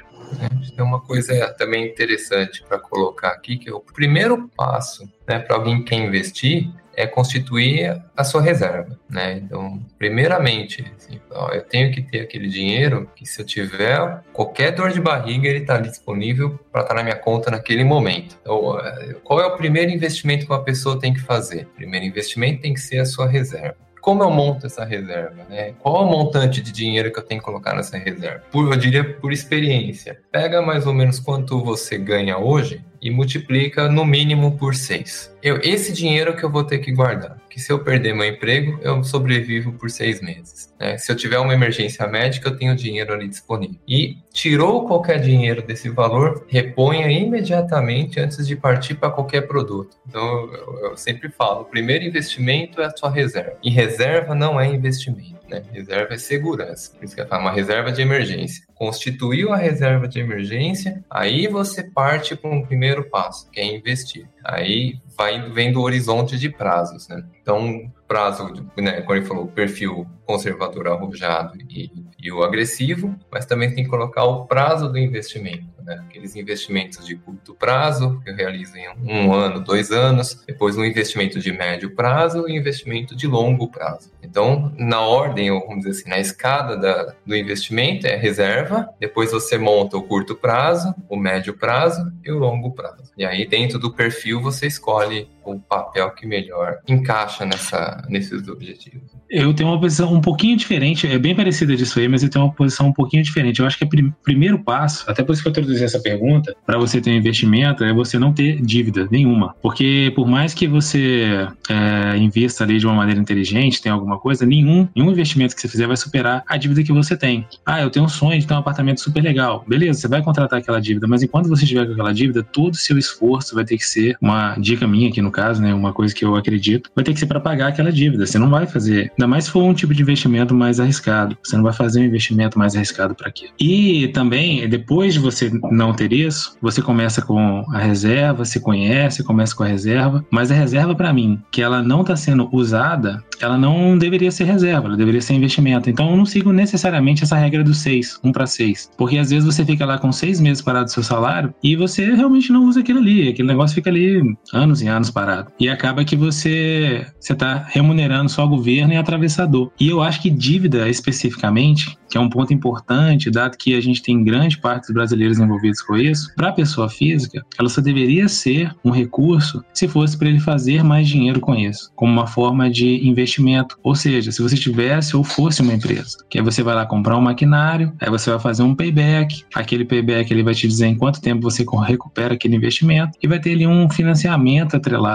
Tem uma coisa também interessante para colocar aqui, que é o primeiro passo né, para alguém que quer investir é constituir a sua reserva, né? Então, primeiramente, assim, ó, eu tenho que ter aquele dinheiro que se eu tiver qualquer dor de barriga, ele está disponível para estar tá na minha conta naquele momento. Então, é, qual é o primeiro investimento que uma pessoa tem que fazer? Primeiro investimento tem que ser a sua reserva como eu monto essa reserva? Né? Qual o montante de dinheiro que eu tenho que colocar nessa reserva? Por, eu diria por experiência. Pega mais ou menos quanto você ganha hoje e multiplica no mínimo por 6. Eu, esse dinheiro que eu vou ter que guardar, que se eu perder meu emprego, eu sobrevivo por seis meses. Né? Se eu tiver uma emergência médica, eu tenho dinheiro ali disponível. E tirou qualquer dinheiro desse valor, reponha imediatamente antes de partir para qualquer produto. Então, eu, eu sempre falo, o primeiro investimento é a sua reserva. E reserva não é investimento. Né? Reserva é segurança. Por isso que é uma reserva de emergência. Constituiu a reserva de emergência, aí você parte para um primeiro passo, que é investir. Aí vai vem do horizonte de prazos, né? Então, prazo, né, como ele falou, perfil conservador arrojado e, e, o agressivo, mas também tem que colocar o prazo do investimento, né? Aqueles investimentos de curto prazo, que eu realizo em um ano, dois anos, depois um investimento de médio prazo e um investimento de longo prazo. Então, na ordem, ou vamos dizer assim, na escada da, do investimento é reserva, depois você monta o curto prazo, o médio prazo e o longo prazo. E aí, dentro do perfil, você escolhe o papel que melhor encaixa nessa, nesses objetivos. Eu tenho uma posição um pouquinho diferente, é bem parecida disso aí, mas eu tenho uma posição um pouquinho diferente. Eu acho que o prim primeiro passo, até por isso que eu introduzi essa pergunta, para você ter um investimento, é você não ter dívida nenhuma. Porque por mais que você é, investa ali de uma maneira inteligente, tem alguma coisa, nenhum, nenhum investimento que você fizer vai superar a dívida que você tem. Ah, eu tenho um sonho de ter um apartamento super legal. Beleza, você vai contratar aquela dívida, mas enquanto você estiver com aquela dívida, todo o seu esforço vai ter que ser, uma dica minha aqui no caso, né, uma coisa que eu acredito, vai ter que ser para pagar aquela dívida. Você não vai fazer, ainda mais se for um tipo de investimento mais arriscado. Você não vai fazer um investimento mais arriscado para quê? E também, depois de você não ter isso, você começa com a reserva, se conhece, começa com a reserva, mas a reserva para mim, que ela não está sendo usada, ela não deveria ser reserva, ela deveria ser investimento. Então eu não sigo necessariamente essa regra do 6, 1 para 6. Porque às vezes você fica lá com seis meses parado do seu salário e você realmente não usa aquilo ali. Aquele negócio fica ali anos e anos parado. E acaba que você está remunerando só o governo e atravessador. E eu acho que dívida especificamente, que é um ponto importante, dado que a gente tem grande parte dos brasileiros envolvidos com isso, para a pessoa física, ela só deveria ser um recurso se fosse para ele fazer mais dinheiro com isso, como uma forma de investimento. Ou seja, se você tivesse ou fosse uma empresa, que aí você vai lá comprar um maquinário, aí você vai fazer um payback, aquele payback ele vai te dizer em quanto tempo você recupera aquele investimento e vai ter ali um financiamento atrelado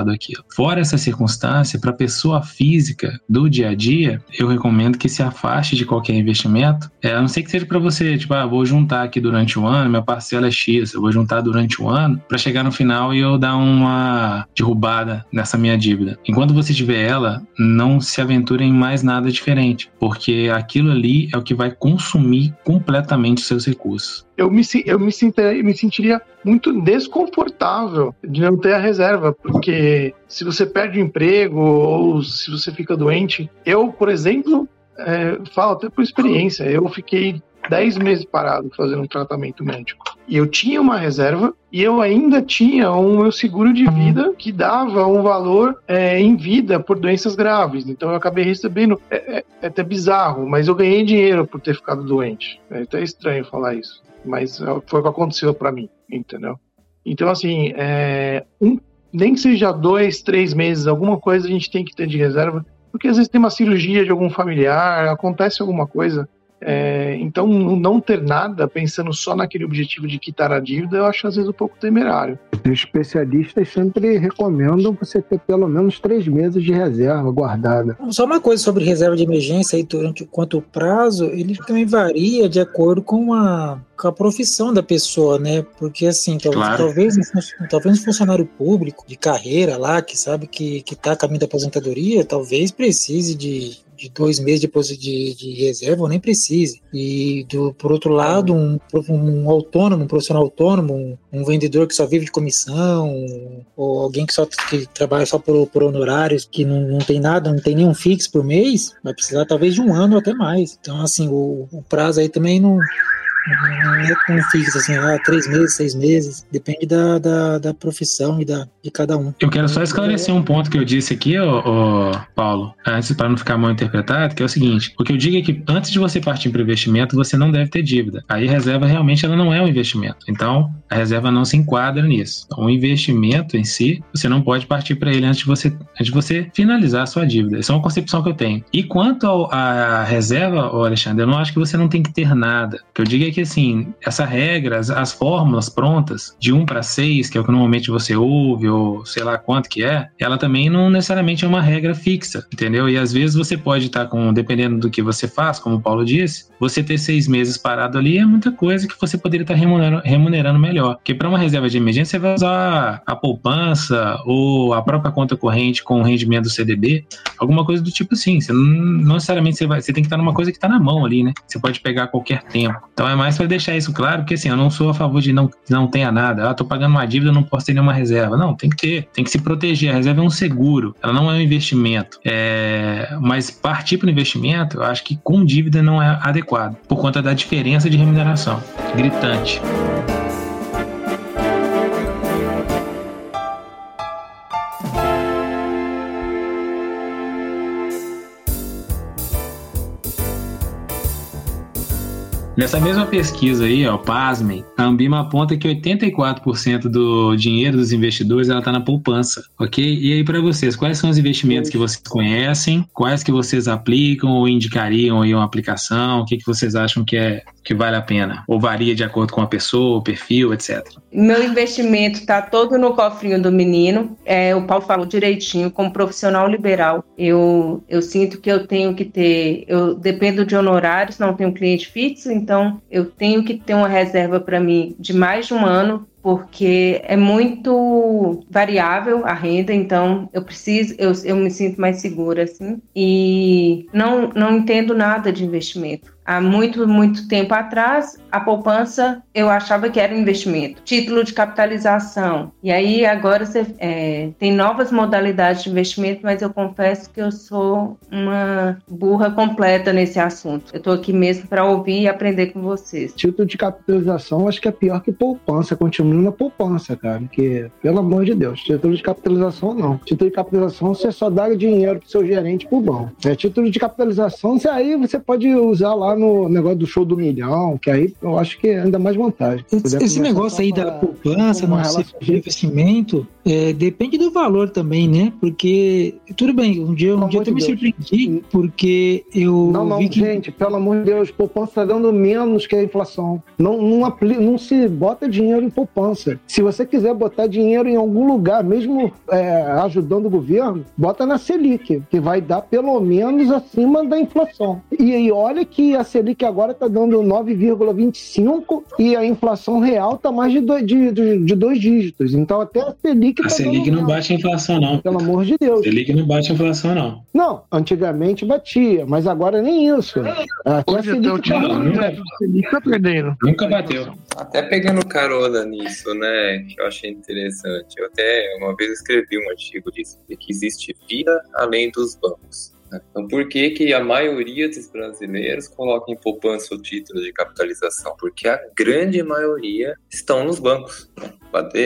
Fora essa circunstância, para a pessoa física do dia a dia, eu recomendo que se afaste de qualquer investimento, é, a não ser que seja para você, tipo, ah, vou juntar aqui durante o ano, minha parcela é X, eu vou juntar durante o ano, para chegar no final e eu dar uma derrubada nessa minha dívida. Enquanto você tiver ela, não se aventure em mais nada diferente, porque aquilo ali é o que vai consumir completamente os seus recursos eu me, eu me, sentiria, me sentiria muito desconfortável de não ter a reserva, porque se você perde o emprego ou se você fica doente, eu, por exemplo, é, falo até por experiência, eu fiquei 10 meses parado fazendo um tratamento médico. E eu tinha uma reserva e eu ainda tinha um meu seguro de vida que dava um valor é, em vida por doenças graves. Então eu acabei recebendo. É, é, é até bizarro, mas eu ganhei dinheiro por ter ficado doente. É até estranho falar isso mas foi o que aconteceu para mim, entendeu? Então, assim, é, um, nem que seja dois, três meses, alguma coisa a gente tem que ter de reserva, porque às vezes tem uma cirurgia de algum familiar, acontece alguma coisa, é, então, não ter nada pensando só naquele objetivo de quitar a dívida, eu acho às vezes um pouco temerário. Os especialistas sempre recomendam você ter pelo menos três meses de reserva guardada. Só uma coisa sobre reserva de emergência aí durante quanto prazo, ele também varia de acordo com a, com a profissão da pessoa, né? Porque assim, talvez, claro. talvez, talvez um funcionário público de carreira lá, que sabe que, que tá a caminho da aposentadoria, talvez precise de de dois meses de, de, de reserva, nem precise. E do, por outro lado, um, um autônomo, um profissional autônomo, um, um, vendedor que só vive de comissão, ou alguém que só que trabalha só por, por honorários, que não, não tem nada, não tem nenhum fixo por mês, vai precisar talvez de um ano ou até mais. Então, assim, o, o prazo aí também não, não é tão fixo, assim, ah, três meses, seis meses, depende da, da, da, profissão e da, de cada um. Eu quero só esclarecer um ponto que eu disse aqui, ó, Paulo, antes para não ficar mal interpretado, que é o seguinte, o que eu digo é que antes de você partir para investimento, você não deve ter dívida. Aí reserva realmente ela não é um investimento. Então, a reserva não se enquadra nisso. Então, o investimento em si, você não pode partir para ele antes de você, antes de você finalizar a sua dívida. Essa é uma concepção que eu tenho. E quanto à reserva, Alexandre, eu não acho que você não tem que ter nada. O que eu digo é que, assim, essa regra, as, as fórmulas prontas, de 1 para 6, que é o que normalmente você ouve, ou sei lá quanto que é, ela também não necessariamente é uma regra fixa, entendeu? E às vezes você pode estar com, dependendo do que você faz, como o Paulo disse, você ter seis meses parado ali é muita coisa que você poderia estar remunerando, remunerando melhor. Porque para uma reserva de emergência, você vai usar a poupança ou a própria conta corrente com o rendimento do CDB, alguma coisa do tipo assim. Você não, não necessariamente você vai, você tem que estar numa coisa que está na mão ali, né? Você pode pegar a qualquer tempo. Então é mais para deixar isso claro, porque assim, eu não sou a favor de não, não tenha nada. Ah, tô pagando uma dívida, não posso ter nenhuma reserva. Não, tem que ter, tem que se proteger. A reserva é um seguro, ela não é um investimento. É, mas partir para o investimento, eu acho que com dívida não é adequado, por conta da diferença de remuneração gritante. Nessa mesma pesquisa aí, ó, pasmem, a Ambima aponta que 84% do dinheiro dos investidores ela está na poupança, ok? E aí para vocês, quais são os investimentos que vocês conhecem? Quais que vocês aplicam ou indicariam aí uma aplicação? O que, que vocês acham que é que vale a pena? Ou varia de acordo com a pessoa, o perfil, etc. Meu investimento está todo no cofrinho do menino. É, o Paulo falou direitinho, como profissional liberal, eu, eu sinto que eu tenho que ter, eu dependo de honorários, não tenho cliente fixo, então eu tenho que ter uma reserva para mim de mais de um ano porque é muito variável a renda, então eu preciso, eu, eu me sinto mais segura assim e não, não entendo nada de investimento há muito, muito tempo atrás, a poupança eu achava que era investimento, título de capitalização. E aí agora você é, tem novas modalidades de investimento, mas eu confesso que eu sou uma burra completa nesse assunto. Eu estou aqui mesmo para ouvir e aprender com vocês. Título de capitalização acho que é pior que poupança, continua na poupança, cara, porque, pelo amor de Deus, título de capitalização não. Título de capitalização você só dá dinheiro pro seu gerente pro banco. É título de capitalização, você aí você pode usar lá no negócio do show do milhão, que aí eu acho que é ainda mais vantagem. Esse, esse negócio aí da poupança, não ser investimento, é, depende do valor também, né? Porque, tudo bem, um dia, um dia eu até me surpreendi, porque eu não, não, que... gente, pelo amor de Deus, poupança está dando menos que a inflação. Não, não, apli... não se bota dinheiro em poupança. Se você quiser botar dinheiro em algum lugar, mesmo é, ajudando o governo, bota na Selic, que vai dar pelo menos acima da inflação. E aí, olha que a Selic agora está dando 9,25 e a inflação real está mais de dois, de, de, de dois dígitos. Então, até a Selic Selic. A tá Selic não bate a inflação, não. Pelo amor de Deus. Selic não bate a inflação, não. Não, antigamente batia, mas agora nem isso. Até a Selic tá nunca, perdendo. Nunca bateu. Até pegando carona nisso, né, que eu achei interessante. Eu até uma vez escrevi um artigo disso, de que existe vida além dos bancos. Então, por que, que a maioria dos brasileiros coloca em poupança o título de capitalização? Porque a grande maioria estão nos bancos, né?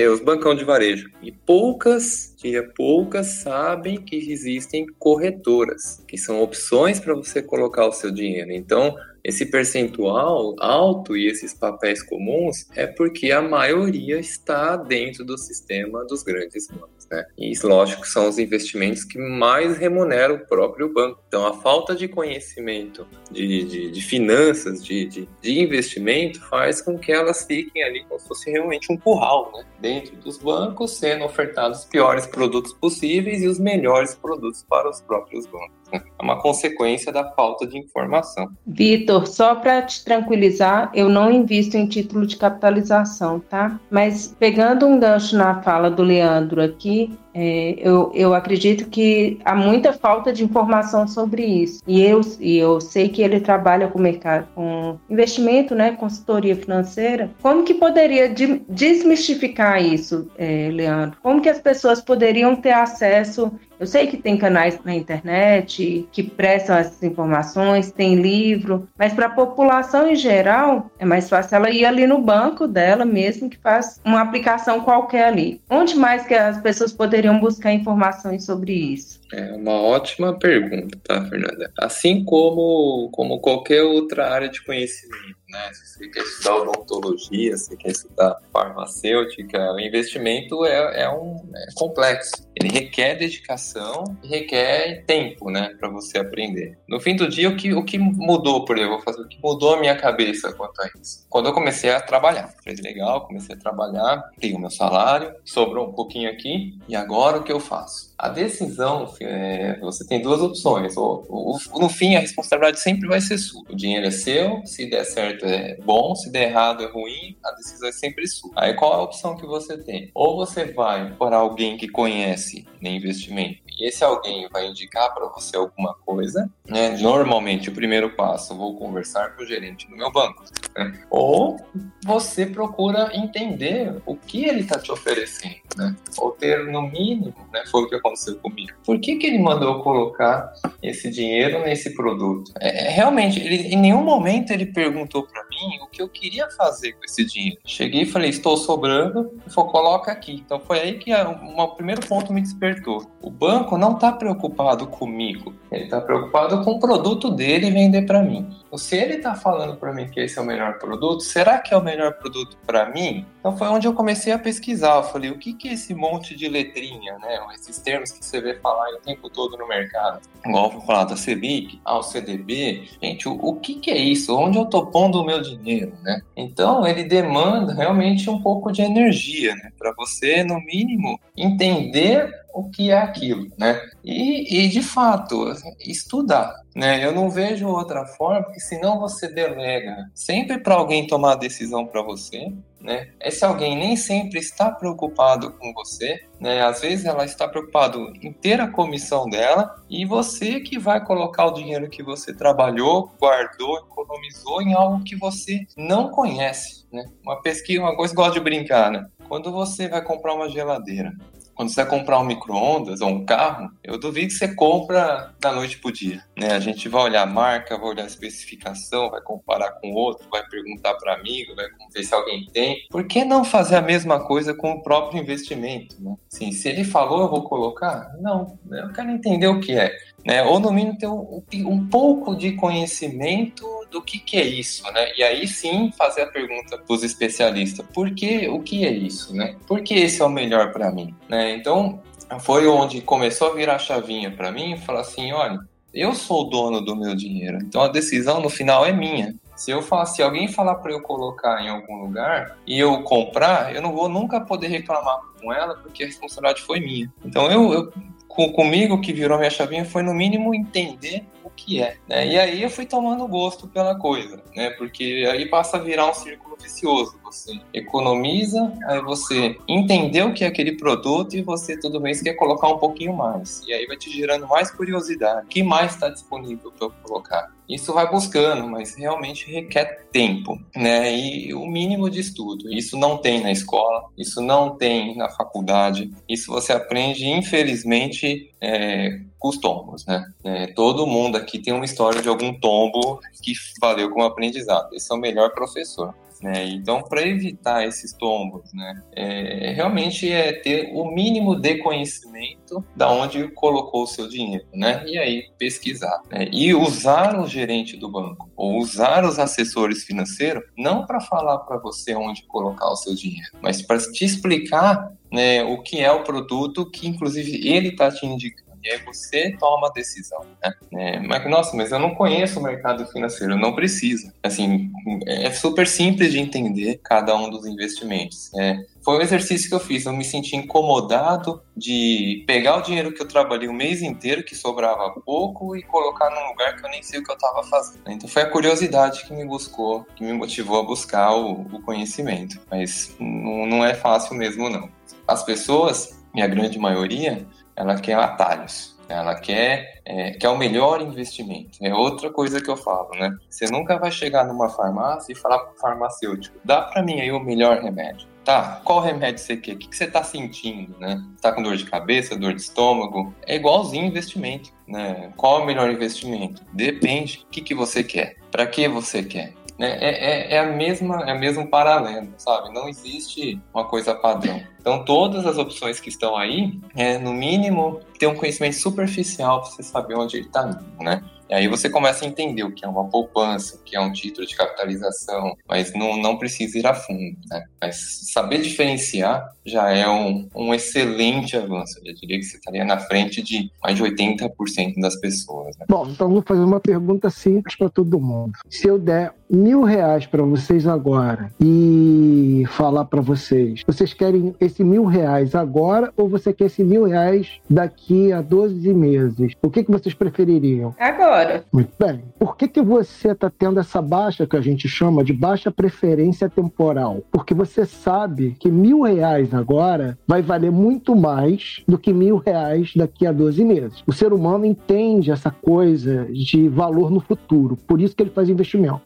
os bancão de varejo. E poucas, diria poucas, sabem que existem corretoras, que são opções para você colocar o seu dinheiro. Então, esse percentual alto e esses papéis comuns é porque a maioria está dentro do sistema dos grandes bancos. Né? E lógico são os investimentos que mais remuneram o próprio banco. Então a falta de conhecimento de, de, de finanças, de, de, de, investimento, faz com que elas fiquem ali como se fosse realmente um curral, né? dentro dos bancos, sendo ofertados os piores produtos possíveis e os melhores produtos para os próprios bancos. É uma consequência da falta de informação. Vitor, só para te tranquilizar, eu não invisto em título de capitalização, tá? Mas pegando um gancho na fala do Leandro aqui, é, eu, eu acredito que há muita falta de informação sobre isso. E eu, e eu sei que ele trabalha com mercado, com investimento, né, consultoria financeira. Como que poderia de, desmistificar isso, é, Leandro? Como que as pessoas poderiam ter acesso eu sei que tem canais na internet que prestam essas informações, tem livro, mas para a população em geral é mais fácil ela ir ali no banco dela mesmo que faz uma aplicação qualquer ali. Onde mais que as pessoas poderiam buscar informações sobre isso? É uma ótima pergunta, tá, Fernanda? Assim como, como qualquer outra área de conhecimento né? Se você quer estudar odontologia, se quer estudar farmacêutica, o investimento é, é um é complexo. Ele requer dedicação e requer tempo, né, para você aprender. No fim do dia, o que, o que mudou, por eu vou fazer o que mudou a minha cabeça quanto a isso? Quando eu comecei a trabalhar, falei, legal, comecei a trabalhar, tenho o meu salário, sobrou um pouquinho aqui, e agora o que eu faço? A decisão, é, você tem duas opções. Ou, ou, no fim, a responsabilidade sempre vai ser sua. O dinheiro é seu, se der certo é bom, se der errado é ruim, a decisão é sempre sua. Aí qual é a opção que você tem? Ou você vai para alguém que conhece né, investimento. e esse alguém vai indicar para você alguma coisa, né? Normalmente, o primeiro passo, vou conversar com o gerente do meu banco. Né? Ou você procura entender o que ele está te oferecendo, né? Ou ter, no mínimo, né? Foi o que aconteceu comigo. Por que, que ele mandou colocar esse dinheiro nesse produto? É, é realmente, ele, em nenhum momento ele perguntou para mim o que eu queria fazer com esse dinheiro. Cheguei e falei, estou sobrando, falou, coloca aqui. Então foi aí que o primeiro ponto me despertou. O banco não está preocupado comigo, ele está preocupado com o produto dele vender para mim. Então, se ele está falando para mim que esse é o melhor produto, será que é o melhor produto para mim? Então foi onde eu comecei a pesquisar. Eu falei, o que, que é esse monte de letrinha, né? Esses termos que você vê falar o tempo todo no mercado. Igual vou falar da CBIC, ao CDB. Gente, o, o que, que é isso? Onde eu estou pondo o meu dinheiro, né? Então ele demanda realmente um pouco de energia, né? Para você, no mínimo, entender o que é aquilo, né? E, e de fato, estudar, né? Eu não vejo outra forma, porque senão você delega sempre para alguém tomar a decisão para você, né? Esse alguém nem sempre está preocupado com você, né? Às vezes ela está preocupado em ter a comissão dela e você que vai colocar o dinheiro que você trabalhou, guardou, economizou em algo que você não conhece, né? Uma pesquisa, uma coisa que eu gosto de brincar, né? Quando você vai comprar uma geladeira, quando você vai comprar um micro-ondas ou um carro, eu duvido que você compra da noite pro dia. Né? A gente vai olhar a marca, vai olhar a especificação, vai comparar com outro, vai perguntar para amigo, vai ver se alguém tem. Por que não fazer a mesma coisa com o próprio investimento? Né? Assim, se ele falou, eu vou colocar? Não, eu quero entender o que é. Né? Ou no mínimo ter um, um pouco de conhecimento do que, que é isso, né? E aí sim fazer a pergunta para os especialistas: por que, o que é isso, né? Por que esse é o melhor para mim, né? Então foi onde começou a virar a chavinha para mim falar assim: olha, eu sou o dono do meu dinheiro, então a decisão no final é minha. Se eu falar, se alguém falar para eu colocar em algum lugar e eu comprar, eu não vou nunca poder reclamar com ela porque a responsabilidade foi minha. Então eu, eu com, comigo que virou minha chavinha foi no mínimo entender o que é, né? E aí eu fui tomando gosto pela coisa, né? Porque aí passa a virar um círculo vicioso. Você economiza, aí você entendeu o que é aquele produto e você todo mês quer colocar um pouquinho mais. E aí vai te gerando mais curiosidade. O que mais está disponível para eu colocar? Isso vai buscando, mas realmente requer tempo, né? E o mínimo de estudo. Isso não tem na escola, isso não tem na faculdade. Isso você aprende, infelizmente, é, com os tombos, né? É, todo mundo aqui tem uma história de algum tombo que valeu como aprendizado. Esse é o melhor professor. Né? Então, para evitar esses tombos, né, é, realmente é ter o mínimo de conhecimento da onde colocou o seu dinheiro, né? E aí pesquisar né? e usar o gerente do banco ou usar os assessores financeiros não para falar para você onde colocar o seu dinheiro, mas para te explicar né, o que é o produto que, inclusive, ele está te indicando e aí você toma a decisão. Né? É, mas, nossa, mas eu não conheço o mercado financeiro, não precisa. Assim, é super simples de entender cada um dos investimentos. É, foi um exercício que eu fiz. Eu me senti incomodado de pegar o dinheiro que eu trabalhei o mês inteiro, que sobrava pouco, e colocar num lugar que eu nem sei o que eu estava fazendo. Então foi a curiosidade que me buscou, que me motivou a buscar o, o conhecimento. Mas não, não é fácil mesmo, não. As pessoas, minha grande maioria, ela quer atalhos. Ela quer, é, o melhor investimento. É outra coisa que eu falo, né? Você nunca vai chegar numa farmácia e falar para o farmacêutico: dá para mim aí o melhor remédio. Tá, qual remédio você quer? O que você está sentindo, né? Tá com dor de cabeça, dor de estômago? É igualzinho investimento, né? Qual é o melhor investimento? Depende. O que, que você quer? Para que você quer? Né? É, é, é, a mesma, é o mesmo paralelo, sabe? Não existe uma coisa padrão. Então, todas as opções que estão aí, é, no mínimo, ter um conhecimento superficial para você saber onde ele está indo, né? E aí você começa a entender o que é uma poupança, o que é um título de capitalização, mas não, não precisa ir a fundo, né? Mas saber diferenciar já é um, um excelente avanço. Eu diria que você estaria na frente de mais de 80% das pessoas. Né? Bom, então vou fazer uma pergunta simples para todo mundo. Se eu der mil reais para vocês agora e falar para vocês, vocês querem esse mil reais agora ou você quer esse mil reais daqui a 12 meses? O que, que vocês prefeririam? Agora. Muito bem. Por que, que você está tendo essa baixa que a gente chama de baixa preferência temporal? Porque você sabe que mil reais agora vai valer muito mais do que mil reais daqui a 12 meses. O ser humano entende essa coisa de valor no futuro, por isso que ele faz investimento.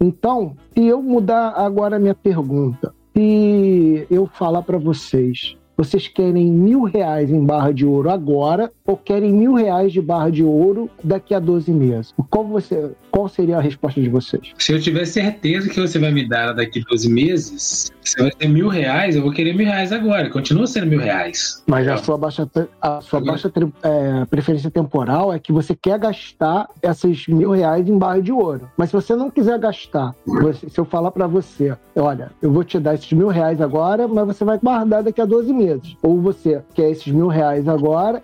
Então, se eu mudar agora a minha pergunta, se eu falar para vocês, vocês querem mil reais em barra de ouro agora ou querem mil reais de barra de ouro daqui a 12 meses? Qual, você, qual seria a resposta de vocês? Se eu tiver certeza que você vai me dar daqui a 12 meses, se vai ser mil reais, eu vou querer mil reais agora. Continua sendo mil reais. Mas a sua baixa, a sua baixa é, preferência temporal é que você quer gastar esses mil reais em barra de ouro. Mas se você não quiser gastar, você, se eu falar para você, olha, eu vou te dar esses mil reais agora, mas você vai guardar daqui a 12 meses. Ou você quer esses mil reais agora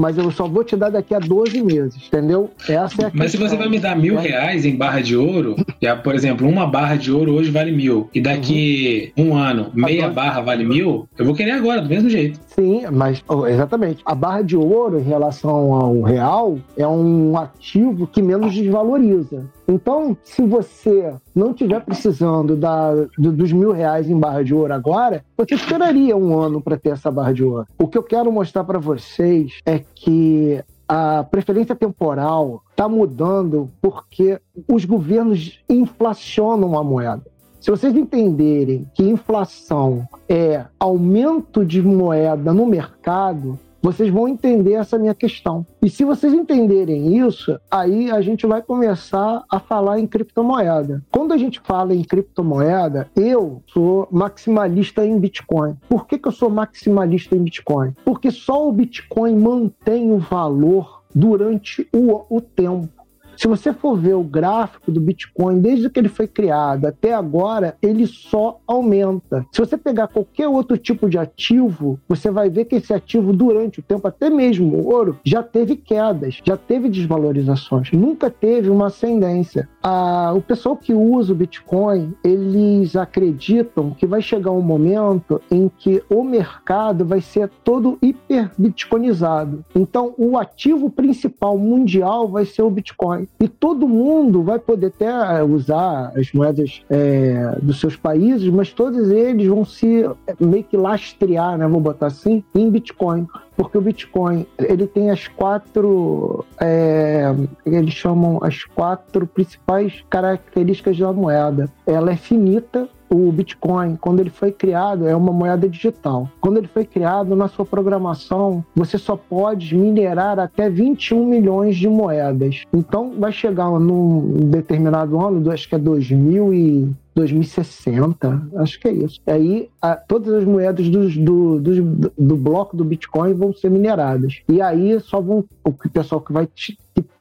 mas eu só vou te dar daqui a 12 meses, entendeu? Essa é a questão. Mas se você vai me dar mil reais em barra de ouro, já, por exemplo, uma barra de ouro hoje vale mil, e daqui uhum. um ano meia agora... barra vale mil, eu vou querer agora, do mesmo jeito. Sim, mas oh, exatamente. A barra de ouro em relação ao real é um ativo que menos desvaloriza. Então, se você não estiver precisando da, do, dos mil reais em barra de ouro agora, você esperaria um ano para ter essa barra de ouro. O que eu quero mostrar para vocês é que a preferência temporal está mudando porque os governos inflacionam a moeda. Se vocês entenderem que inflação é aumento de moeda no mercado, vocês vão entender essa minha questão. E se vocês entenderem isso, aí a gente vai começar a falar em criptomoeda. Quando a gente fala em criptomoeda, eu sou maximalista em Bitcoin. Por que, que eu sou maximalista em Bitcoin? Porque só o Bitcoin mantém o valor durante o, o tempo. Se você for ver o gráfico do Bitcoin, desde que ele foi criado até agora, ele só aumenta. Se você pegar qualquer outro tipo de ativo, você vai ver que esse ativo, durante o tempo, até mesmo o ouro, já teve quedas, já teve desvalorizações, nunca teve uma ascendência. Ah, o pessoal que usa o Bitcoin, eles acreditam que vai chegar um momento em que o mercado vai ser todo hiper bitcoinizado. Então, o ativo principal mundial vai ser o Bitcoin. E todo mundo vai poder até eh, usar as moedas é, dos seus países, mas todos eles vão se eh, meio que lastrear, né, vou botar assim, em Bitcoin. Porque o Bitcoin ele tem as quatro, é, eles chamam as quatro principais características da moeda. Ela é finita, o Bitcoin, quando ele foi criado, é uma moeda digital. Quando ele foi criado, na sua programação, você só pode minerar até 21 milhões de moedas. Então, vai chegar num determinado ano, acho que é 2000 e 2060, acho que é isso. Aí a, todas as moedas do, do, do, do, bloco do Bitcoin vão ser mineradas. E aí só vão o pessoal que vai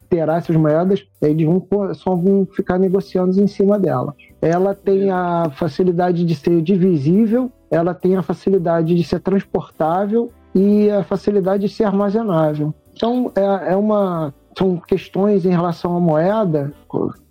terá essas moedas, eles vão, só vão ficar negociando em cima dela. Ela tem a facilidade de ser divisível, ela tem a facilidade de ser transportável e a facilidade de ser armazenável. Então, é, é uma, são questões em relação à moeda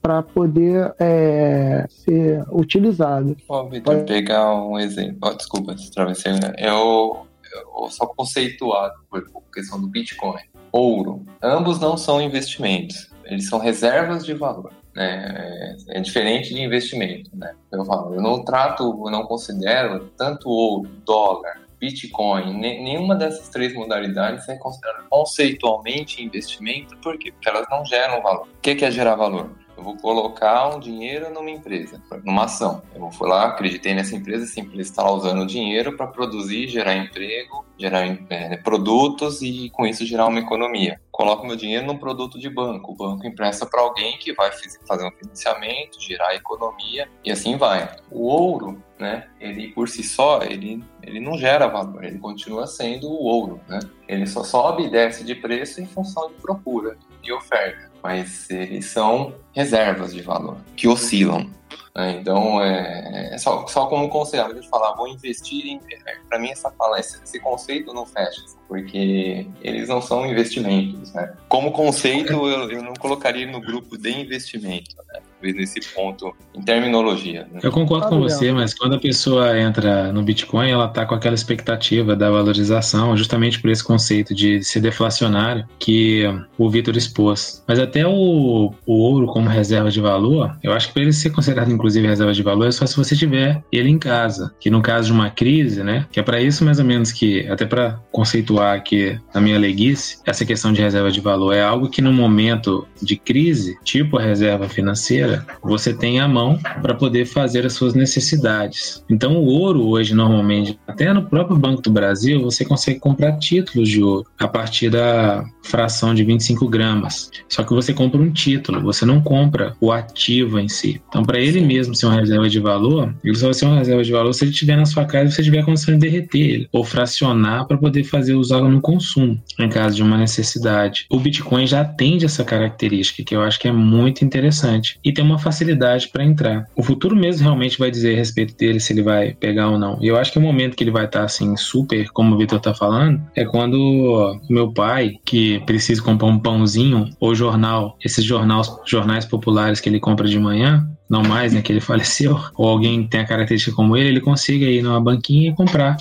para poder é, ser utilizado. Ó, Vitor, pegar um exemplo. Oh, desculpa, travessei. Né? Eu, eu só conceituado por questão do Bitcoin ouro. Ambos não são investimentos, eles são reservas de valor. Né? É, é diferente de investimento. Né? Eu falo, eu não trato, eu não considero tanto ouro, dólar, Bitcoin, nenhuma dessas três modalidades é considerada conceitualmente investimento? Porque elas não geram valor. O que é gerar valor? Eu vou colocar um dinheiro numa empresa, numa ação. Eu vou lá, acreditei nessa empresa, essa empresa está usando o dinheiro para produzir, gerar emprego, gerar é, produtos e com isso gerar uma economia. Coloco meu dinheiro num produto de banco. O banco empresta para alguém que vai fazer um financiamento, gerar economia e assim vai. O ouro, né? Ele por si só, ele, ele não gera valor, ele continua sendo o ouro, né? Ele só sobe e desce de preço em função de procura e oferta. Mas eles são reservas de valor que oscilam. Né? Então, é, é, só, só como conselho, a gente falar, vou investir em. Para mim, essa, esse, esse conceito não fecha, porque eles não são investimentos. Né? Como conceito, eu, eu não colocaria no grupo de investimento. Né? Nesse ponto em terminologia. Né? Eu concordo com você, mas quando a pessoa entra no Bitcoin, ela está com aquela expectativa da valorização, justamente por esse conceito de ser deflacionário que o Vitor expôs. Mas até o, o ouro como reserva de valor, eu acho que para ele ser considerado inclusive reserva de valor é só se você tiver ele em casa, que no caso de uma crise, né, que é para isso mais ou menos que, até para conceituar aqui na minha leguice, essa questão de reserva de valor é algo que no momento de crise, tipo a reserva financeira, você tem a mão para poder fazer as suas necessidades. Então, o ouro hoje, normalmente, até no próprio Banco do Brasil, você consegue comprar títulos de ouro a partir da fração de 25 gramas. Só que você compra um título, você não compra o ativo em si. Então, para ele mesmo ser uma reserva de valor, ele só vai ser uma reserva de valor se ele estiver na sua casa e você tiver a condição de derreter ele, ou fracionar para poder fazer usá-lo no consumo, em caso de uma necessidade. O Bitcoin já atende essa característica, que eu acho que é muito interessante. E tem uma facilidade para entrar. O futuro mesmo realmente vai dizer a respeito dele se ele vai pegar ou não. E eu acho que o momento que ele vai estar tá, assim super, como o Vitor tá falando, é quando o meu pai, que precisa comprar um pãozinho ou jornal, esses jornais, jornais populares que ele compra de manhã, não mais, né, que ele <laughs> faleceu, ou alguém tem a característica como ele, ele consiga ir numa banquinha e comprar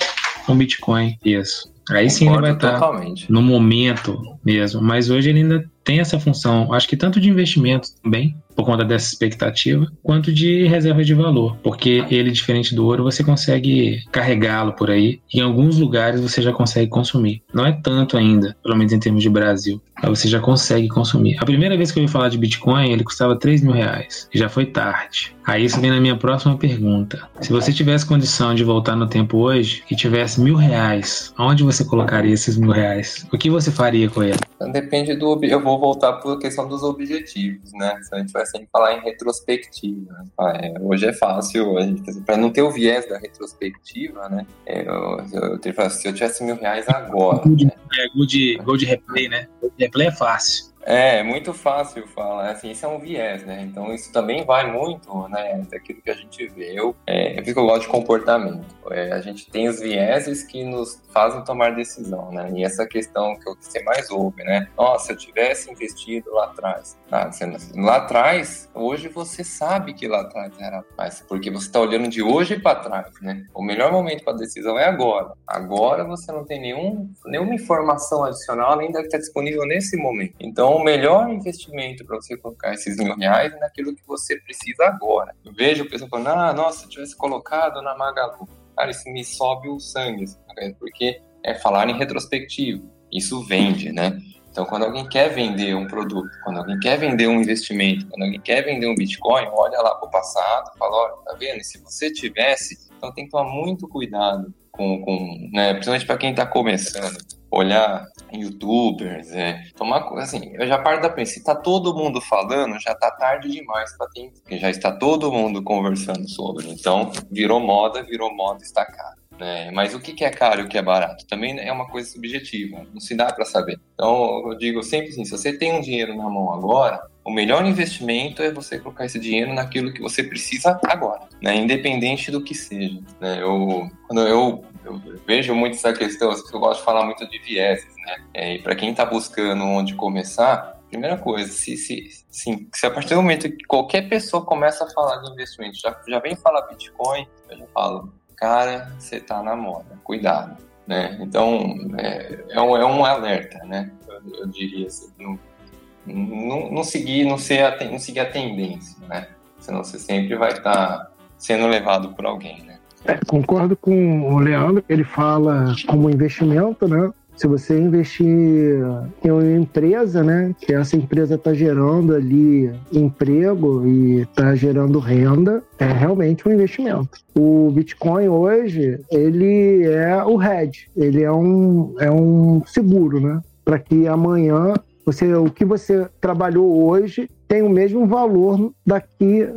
um Bitcoin. Isso. Aí sim ele vai estar tá no momento mesmo. Mas hoje ele ainda tem essa função, acho que tanto de investimento também, por conta dessa expectativa, quanto de reserva de valor, porque ele, diferente do ouro, você consegue carregá-lo por aí, e em alguns lugares você já consegue consumir. Não é tanto ainda, pelo menos em termos de Brasil, mas você já consegue consumir. A primeira vez que eu ouvi falar de Bitcoin, ele custava 3 mil reais, e já foi tarde. Aí isso vem na minha próxima pergunta. Se você tivesse condição de voltar no tempo hoje e tivesse mil reais, onde você colocaria esses mil reais? O que você faria com ele? Depende do. Eu vou voltar para a questão dos objetivos, né? Se a gente vai sempre falar em retrospectiva. Né? É, hoje é fácil, para não ter o viés da retrospectiva, né? É, eu, eu, eu, se eu tivesse mil reais agora. Né? é, gol de, gol de replay, né? Replay é fácil. É, é muito fácil falar, assim, isso é um viés, né? Então isso também vai muito, né, daquilo que a gente vê. Eu, é, é de comportamento. É, a gente tem os vieses que nos fazem tomar decisão, né? E essa questão que você mais ouve, né? Nossa, se eu tivesse investido lá atrás. Ah, lá atrás, hoje você sabe que lá atrás era mais, porque você está olhando de hoje para trás, né? O melhor momento para decisão é agora. Agora você não tem nenhum, nenhuma informação adicional da que está disponível nesse momento. Então, o melhor investimento para você colocar esses mil reais é naquilo que você precisa agora. Eu vejo o pessoal falando, ah, nossa, se eu tivesse colocado na Magalu. Cara, isso me sobe o sangue, assim, porque é falar em retrospectivo. Isso vende, né? Então, quando alguém quer vender um produto, quando alguém quer vender um investimento, quando alguém quer vender um Bitcoin, olha lá para o passado, fala, olha, tá vendo? Se você tivesse, então tem que tomar muito cuidado com, com né? principalmente para quem está começando olhar youtubers, é, tomar assim, eu já parto da princípio, se tá todo mundo falando, já tá tarde demais para quem, já está todo mundo conversando sobre. Então, virou moda, virou moda está caro. Né? Mas o que é caro e o que é barato? Também é uma coisa subjetiva, não se dá para saber. Então, eu digo sempre assim, se você tem um dinheiro na mão agora, o melhor investimento é você colocar esse dinheiro naquilo que você precisa agora, né? independente do que seja. Né? Eu, quando eu eu vejo muito essa questão, eu gosto de falar muito de vieses, né? É, e para quem está buscando onde começar, primeira coisa, se, se, sim, se a partir do momento que qualquer pessoa começa a falar de investimento, já, já vem falar Bitcoin, eu já falo, cara, você está na moda, cuidado. Né? Então, é, é, um, é um alerta, né? Eu, eu diria assim, não, não, não, seguir, não, ser a, não seguir a tendência, né? Senão você sempre vai estar tá sendo levado por alguém, né? É, concordo com o Leandro, ele fala como investimento, né? Se você investir em uma empresa, né, que essa empresa está gerando ali emprego e está gerando renda, é realmente um investimento. O Bitcoin hoje, ele é o hedge, ele é um, é um seguro, né? Para que amanhã você, o que você trabalhou hoje tem o mesmo valor daqui,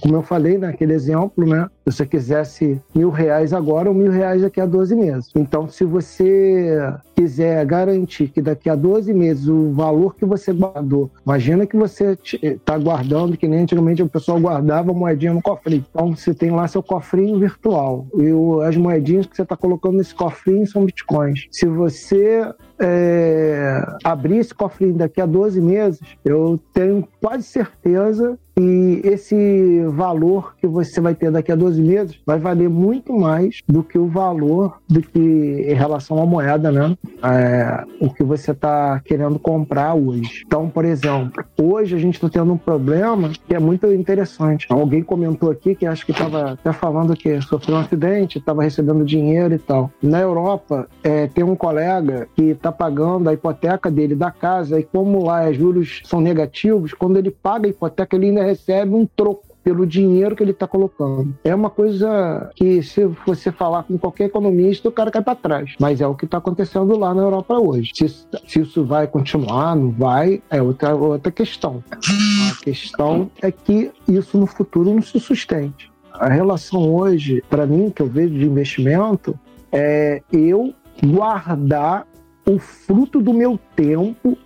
como eu falei naquele exemplo, né? Se você quisesse mil reais agora, ou mil reais daqui a 12 meses. Então, se você quiser garantir que daqui a 12 meses o valor que você guardou, imagina que você está guardando, que nem antigamente o pessoal guardava moedinha no cofrinho. Então, você tem lá seu cofrinho virtual. E as moedinhas que você está colocando nesse cofrinho são bitcoins. Se você é, abrir esse cofrinho daqui a 12 meses, eu tenho quase certeza e esse valor que você vai ter daqui a 12 meses vai valer muito mais do que o valor do que em relação à moeda, né? É, o que você está querendo comprar hoje. Então, por exemplo, hoje a gente está tendo um problema que é muito interessante. Alguém comentou aqui que acho que estava até falando que sofreu um acidente, estava recebendo dinheiro e tal. Na Europa, é, tem um colega que está pagando a hipoteca dele da casa e como lá os juros são negativos, quando ele paga a hipoteca, ele ainda recebe um troco pelo dinheiro que ele está colocando. É uma coisa que, se você falar com qualquer economista, o cara cai para trás. Mas é o que está acontecendo lá na Europa hoje. Se, se, isso vai continuar, não vai, é outra, outra questão. A questão é que isso no futuro não se sustente. A relação hoje, para mim, que eu vejo de investimento, é eu guardar o fruto do meu tempo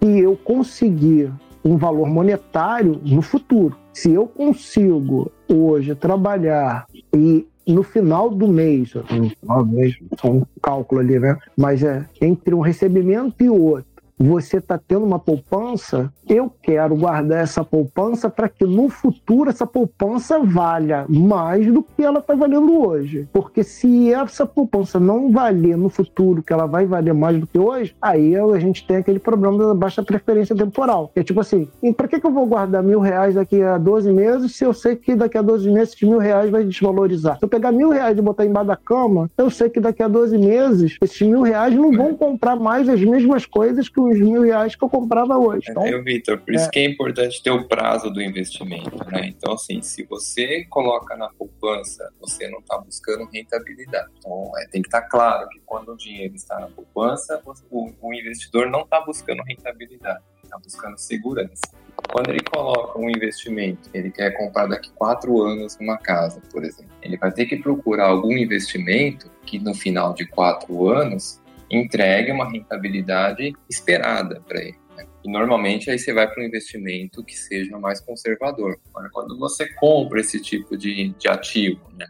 e eu conseguir um valor monetário no futuro. Se eu consigo hoje trabalhar e no final do mês, no final do mês, só um cálculo ali, né? Mas é entre um recebimento e outro, você está tendo uma poupança, eu quero guardar essa poupança para que no futuro essa poupança valha mais do que ela está valendo hoje. Porque se essa poupança não valer no futuro, que ela vai valer mais do que hoje, aí a gente tem aquele problema da baixa preferência temporal. É tipo assim, para que, que eu vou guardar mil reais daqui a 12 meses se eu sei que daqui a 12 meses esses mil reais vai desvalorizar? Se eu pegar mil reais e botar embaixo da cama, eu sei que daqui a 12 meses esses mil reais não vão comprar mais as mesmas coisas que os mil reais que eu comprava hoje. Então, é, Vitor, por é. isso que é importante ter o prazo do investimento, né? Então, assim, se você coloca na poupança, você não está buscando rentabilidade. Então, é, tem que estar tá claro que quando o dinheiro está na poupança, o, o investidor não está buscando rentabilidade, está buscando segurança. Quando ele coloca um investimento, ele quer comprar daqui quatro anos uma casa, por exemplo, ele vai ter que procurar algum investimento que no final de quatro anos entregue uma rentabilidade esperada para ele. Né? E normalmente aí você vai para um investimento que seja mais conservador. Agora, quando você compra esse tipo de, de ativo, né?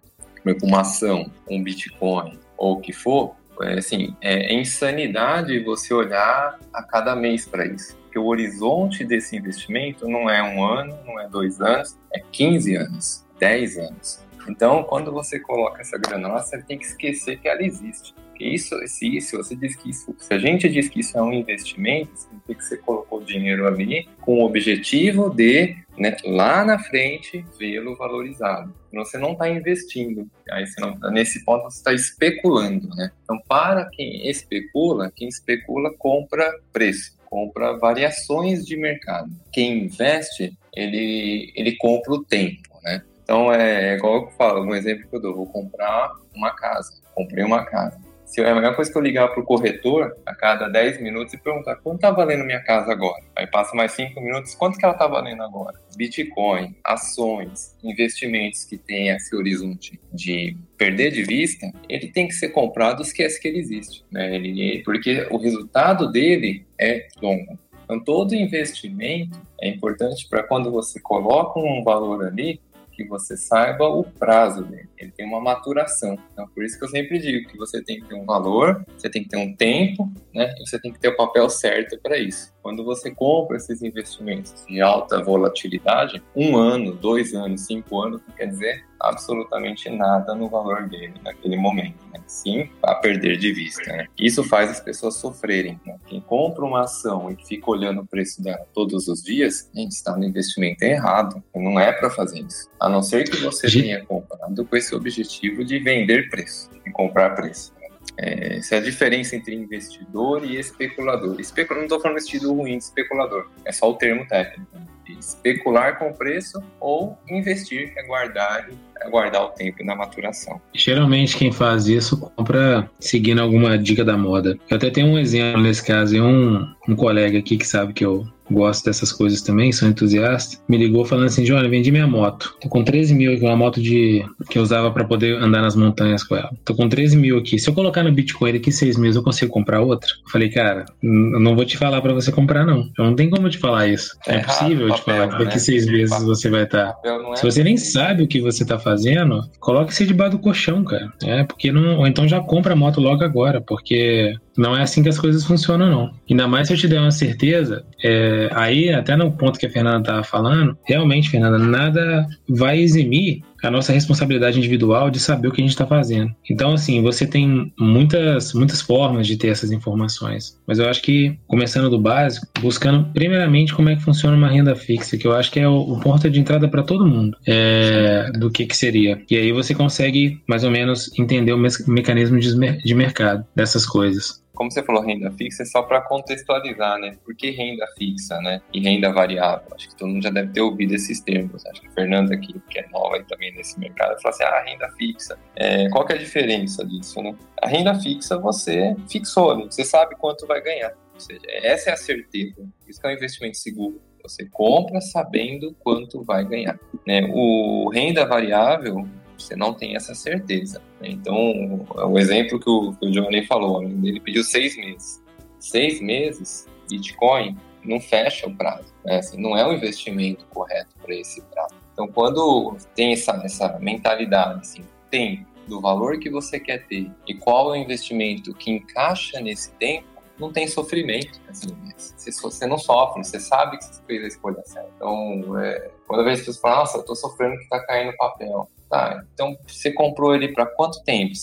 uma ação, um Bitcoin ou o que for, é, assim, é insanidade você olhar a cada mês para isso. Porque o horizonte desse investimento não é um ano, não é dois anos, é 15 anos, 10 anos. Então, quando você coloca essa grana lá, você tem que esquecer que ela existe. Isso, se você diz que isso, se a gente diz que isso é um investimento, significa que você colocou dinheiro ali com o objetivo de, né, lá na frente, vê-lo valorizado. Então, você não está investindo. Aí você não, nesse ponto você está especulando, né? Então, para quem especula, quem especula compra preço, compra variações de mercado. Quem investe, ele, ele compra o tempo, né? Então, é igual eu falo, um exemplo que eu dou, vou comprar uma casa. Comprei uma casa se é a mesma coisa que eu ligar para o corretor a cada 10 minutos e perguntar quanto está valendo minha casa agora. Aí passa mais 5 minutos, quanto que ela está valendo agora? Bitcoin, ações, investimentos que têm esse horizonte de perder de vista, ele tem que ser comprado, esquece que ele existe. Né? Ele, porque o resultado dele é longo. Então, todo investimento é importante para quando você coloca um valor ali, que você saiba o prazo dele. Ele tem uma maturação. Então, por isso que eu sempre digo que você tem que ter um valor, você tem que ter um tempo, né? E você tem que ter o papel certo para isso. Quando você compra esses investimentos de alta volatilidade, um ano, dois anos, cinco anos, não quer dizer absolutamente nada no valor dele naquele momento. Né? Sim, a perder de vista. Né? Isso faz as pessoas sofrerem. Né? Quem compra uma ação e fica olhando o preço dela todos os dias, a gente está no investimento errado. Não é para fazer isso. A não ser que você tenha comprado com esse objetivo de vender preço e comprar preço. Essa é a diferença entre investidor e especulador. Especulador, não estou falando no sentido ruim especulador, é só o termo técnico. Especular com preço ou investir, é guardar, é guardar o tempo na maturação. Geralmente quem faz isso compra seguindo alguma dica da moda. Eu até tenho um exemplo nesse caso, um, um colega aqui que sabe que eu gosto dessas coisas também, sou entusiasta, me ligou falando assim, Johnny, vendi minha moto. Tô com 13 mil aqui, uma moto de que eu usava para poder andar nas montanhas com ela. Tô com 13 mil aqui. Se eu colocar no Bitcoin daqui seis meses, eu consigo comprar outra? Eu falei, cara, eu não vou te falar para você comprar, não. Eu não tem como te falar isso. É, é impossível te falar que daqui né? seis meses você vai estar. Tá. É Se você nem sabe o que você tá fazendo, coloque-se debaixo do colchão, cara. É, porque não. Ou então já compra a moto logo agora, porque não é assim que as coisas funcionam, não. Ainda mais se eu te der uma certeza, é, aí, até no ponto que a Fernanda estava falando, realmente, Fernanda, nada vai eximir a nossa responsabilidade individual de saber o que a gente está fazendo. Então, assim, você tem muitas, muitas formas de ter essas informações, mas eu acho que, começando do básico, buscando primeiramente como é que funciona uma renda fixa, que eu acho que é o, o ponto de entrada para todo mundo, é, do que, que seria. E aí você consegue, mais ou menos, entender o me mecanismo de, de mercado dessas coisas como você falou, renda fixa, é só para contextualizar, né? Por que renda fixa, né? E renda variável? Acho que todo mundo já deve ter ouvido esses termos. Acho que a Fernanda aqui, que é nova também nesse mercado, fala assim, ah, renda fixa. É, qual que é a diferença disso, né? A renda fixa você fixou, né? você sabe quanto vai ganhar. Ou seja, essa é a certeza. Isso é um investimento seguro. Você compra sabendo quanto vai ganhar. Né? O renda variável você não tem essa certeza. Né? Então, o exemplo que o, que o Johnny falou, ele pediu seis meses. Seis meses, Bitcoin não fecha o prazo. Né? Assim, não é o investimento correto para esse prazo. Então, quando tem essa, essa mentalidade, assim, tem do valor que você quer ter e qual é o investimento que encaixa nesse tempo, não tem sofrimento. Assim, você não sofre, você sabe que você fez a escolha certa. Então, é, quando eu vejo as pessoas falam, nossa, eu tô sofrendo que tá caindo papel. Tá, então você comprou ele para quanto tempo?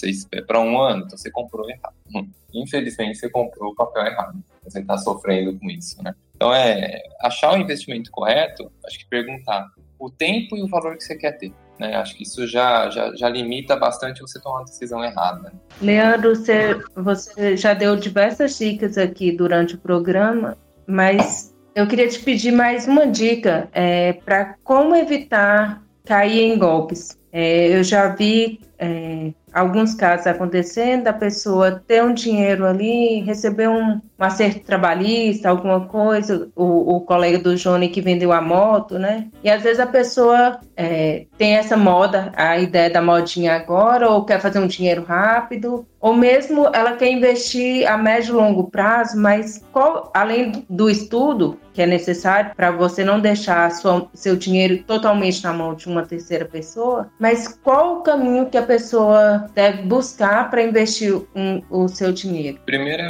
Para um ano? Então você comprou errado. Hum, infelizmente você comprou o papel errado. Você está sofrendo com isso, né? Então é achar o investimento correto, acho que perguntar o tempo e o valor que você quer ter. Né? Acho que isso já, já, já limita bastante você tomar uma decisão errada. Leandro, você, você já deu diversas dicas aqui durante o programa, mas eu queria te pedir mais uma dica é, para como evitar cair em golpes. É, eu já vi é, alguns casos acontecendo, a pessoa ter um dinheiro ali, receber um, um acerto trabalhista, alguma coisa, o, o, colega do Johnny que vendeu a moto, né? E às vezes a pessoa é, tem essa moda, a ideia da modinha agora, ou quer fazer um dinheiro rápido, ou mesmo ela quer investir a médio e longo prazo, mas qual, além do estudo que é necessário para você não deixar sua, seu dinheiro totalmente na mão de uma terceira pessoa, mas qual o caminho que a pessoa deve buscar para investir um, o seu dinheiro? Primeiro,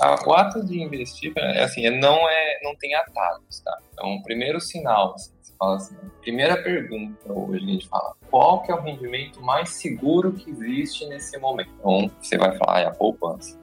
a, o ato de investir, é assim, é, não é, não tem atalhos, tá? Então, o primeiro sinal, assim, você fala assim, primeira pergunta hoje a gente fala, qual que é o rendimento mais seguro que existe nesse momento? Então, você vai falar, é a poupança,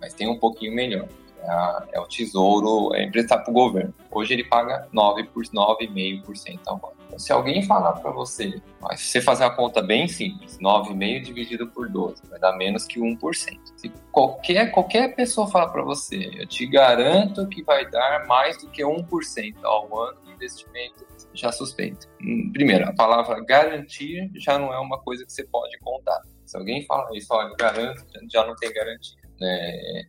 mas tem um pouquinho melhor. É, é o tesouro, é emprestado para o governo. Hoje ele paga 9 por 9,5% ao ano. Se alguém falar para você, se você fazer a conta bem simples, 9,5 dividido por 12, vai dar menos que 1%. Se qualquer, qualquer pessoa falar para você, eu te garanto que vai dar mais do que 1% ao ano de investimento, já suspeita. Hum, primeiro, a palavra garantir já não é uma coisa que você pode contar. Se alguém fala isso, olha, garanto, já não tem garantia. É,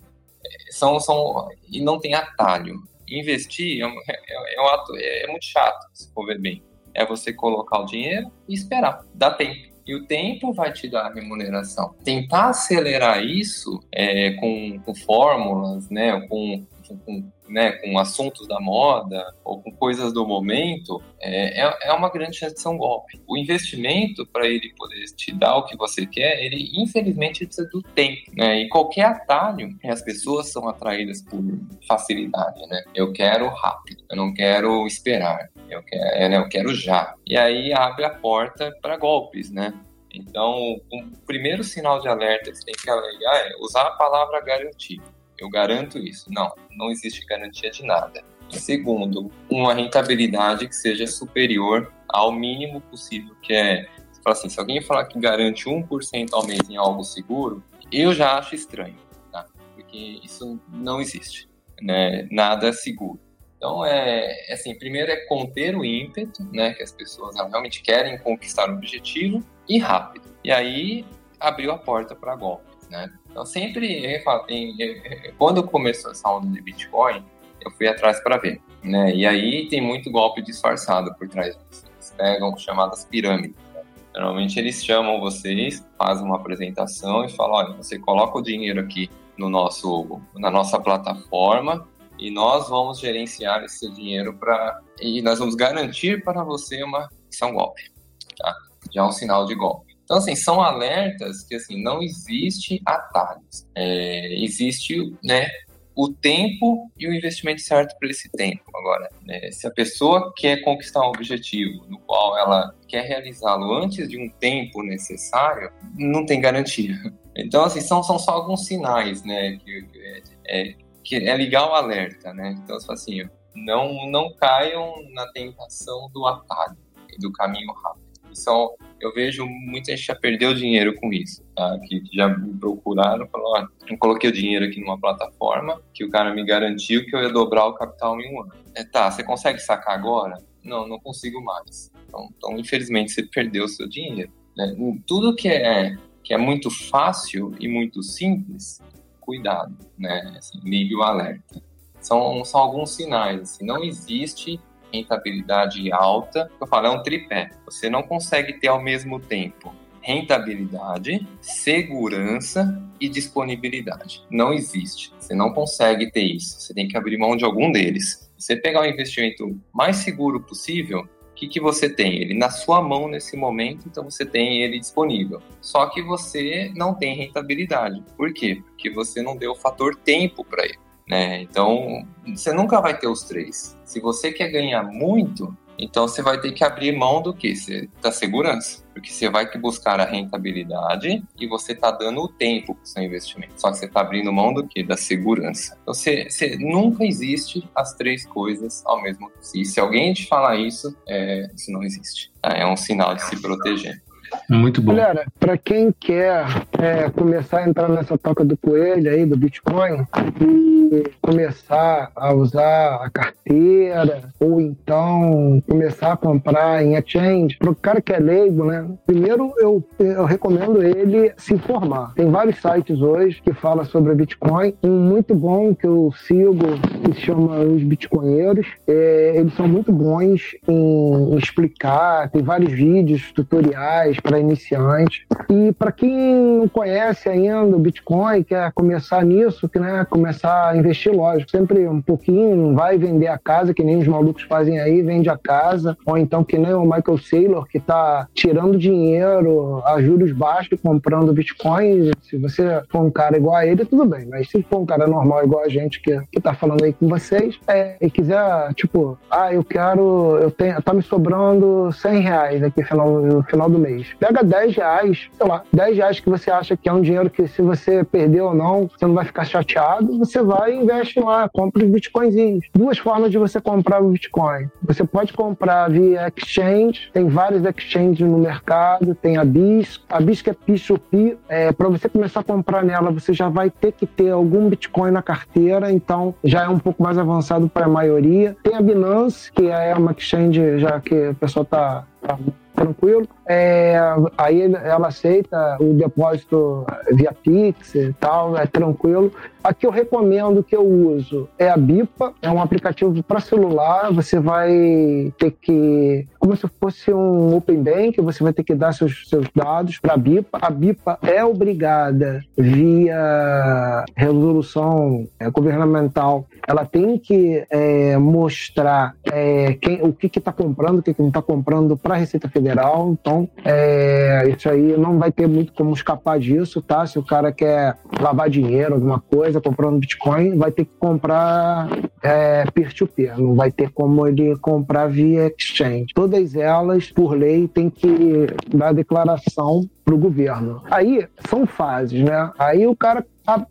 são, são, e não tem atalho. Investir é, um, é, é um ato, é, é muito chato, se for ver bem é você colocar o dinheiro e esperar, dá tempo. E o tempo vai te dar a remuneração. Tentar acelerar isso é, com, com fórmulas, né, com, com né, com assuntos da moda ou com coisas do momento, é, é, é uma grande chance de ser um golpe. O investimento, para ele poder te dar o que você quer, ele infelizmente precisa do tempo. Né? E qualquer atalho, as pessoas são atraídas por facilidade. Né? Eu quero rápido, eu não quero esperar, eu quero, é, né, eu quero já. E aí abre a porta para golpes, né? Então, o primeiro sinal de alerta que você tem que é usar a palavra garantia eu garanto isso. Não, não existe garantia de nada. Segundo, uma rentabilidade que seja superior ao mínimo possível, que é, assim, se alguém falar que garante 1% ao mês em algo seguro, eu já acho estranho, tá? Porque isso não existe, né? Nada seguro. Então, é, é assim, primeiro é conter o ímpeto, né, que as pessoas realmente querem conquistar o objetivo e rápido. E aí abriu a porta para golpes, né? Então, sempre, quando começou essa onda de Bitcoin, eu fui atrás para ver, né? E aí tem muito golpe disfarçado por trás disso. Eles pegam chamadas pirâmides. Né? Normalmente eles chamam vocês, fazem uma apresentação e falam, olha, você coloca o dinheiro aqui no nosso, na nossa plataforma e nós vamos gerenciar esse dinheiro para e nós vamos garantir para você uma isso é um golpe, tá? Já é um sinal de golpe. Então, assim, são alertas que, assim, não existe atalhos. É, existe, né, o tempo e o investimento certo para esse tempo. Agora, né, se a pessoa quer conquistar um objetivo no qual ela quer realizá-lo antes de um tempo necessário, não tem garantia. Então, assim, são, são só alguns sinais, né, que, é, que é ligar o alerta, né? Então, assim, não, não caiam na tentação do atalho, do caminho rápido. Então, eu vejo muita gente já perdeu dinheiro com isso, tá? Que já me procuraram, falaram, eu coloquei o dinheiro aqui numa plataforma que o cara me garantiu que eu ia dobrar o capital em um ano. É, tá, você consegue sacar agora? Não, não consigo mais. Então, então infelizmente, você perdeu o seu dinheiro. Né? Tudo que é, que é muito fácil e muito simples, cuidado, né? Assim, ligue o alerta. São, são alguns sinais, assim, não existe rentabilidade alta. Eu falo, é um tripé. Você não consegue ter ao mesmo tempo rentabilidade, segurança e disponibilidade. Não existe. Você não consegue ter isso. Você tem que abrir mão de algum deles. Você pegar o investimento mais seguro possível, o que, que você tem? Ele na sua mão nesse momento, então você tem ele disponível. Só que você não tem rentabilidade. Por quê? Porque você não deu o fator tempo para ele. Né? Então, você nunca vai ter os três. Se você quer ganhar muito, então você vai ter que abrir mão do que? Da segurança. Porque você vai que buscar a rentabilidade e você está dando o tempo para o seu investimento. Só que você está abrindo mão do que? Da segurança. Então você, você, nunca existe as três coisas ao mesmo tempo. E se alguém te falar isso, é, isso não existe. É um sinal de se proteger. Muito bom. Galera, para quem quer é, começar a entrar nessa toca do coelho aí, do Bitcoin, e começar a usar a carteira, ou então começar a comprar em exchange, para o cara que é leigo, né? Primeiro eu, eu recomendo ele se informar. Tem vários sites hoje que falam sobre Bitcoin. Um muito bom que eu sigo, que se chama Os Bitcoinheiros. É, eles são muito bons em explicar, tem vários vídeos, tutoriais para iniciantes. E para quem não conhece ainda o Bitcoin, quer começar nisso, que, né, começar a investir, lógico, sempre um pouquinho, vai vender a casa, que nem os malucos fazem aí, vende a casa, ou então que nem o Michael Saylor, que está tirando dinheiro a juros baixos comprando Bitcoin. Se você for um cara igual a ele, tudo bem, mas se for um cara normal igual a gente que, que tá falando aí com vocês, é, e quiser, tipo, ah, eu quero, eu tenho, tá me sobrando 100 reais aqui no final, no final do mês pega 10 reais, sei lá, 10 reais que você acha que é um dinheiro que se você perder ou não, você não vai ficar chateado, você vai e investe lá, compra os bitcoinzinhos. Duas formas de você comprar o bitcoin. Você pode comprar via exchange, tem vários exchanges no mercado, tem a BISC, a BISC é P2P, é, para você começar a comprar nela, você já vai ter que ter algum bitcoin na carteira, então já é um pouco mais avançado para a maioria. Tem a Binance, que é uma exchange já que o pessoal tá, tá tranquilo. É, aí ela aceita o depósito via Pix e tal, é tranquilo. A que eu recomendo que eu uso é a Bipa, é um aplicativo para celular. Você vai ter que, como se fosse um Open Bank, você vai ter que dar seus, seus dados para a Bipa. A Bipa é obrigada, via resolução é, governamental, ela tem que é, mostrar é, quem, o que está comprando, o que, que não está comprando para a Receita Federal. Então, é, isso aí não vai ter muito como escapar disso, tá? Se o cara quer lavar dinheiro, alguma coisa, comprando Bitcoin, vai ter que comprar é, peer-to-peer, -peer, não vai ter como ele comprar via exchange. Todas elas, por lei, tem que dar declaração para o governo. Aí são fases, né? Aí o cara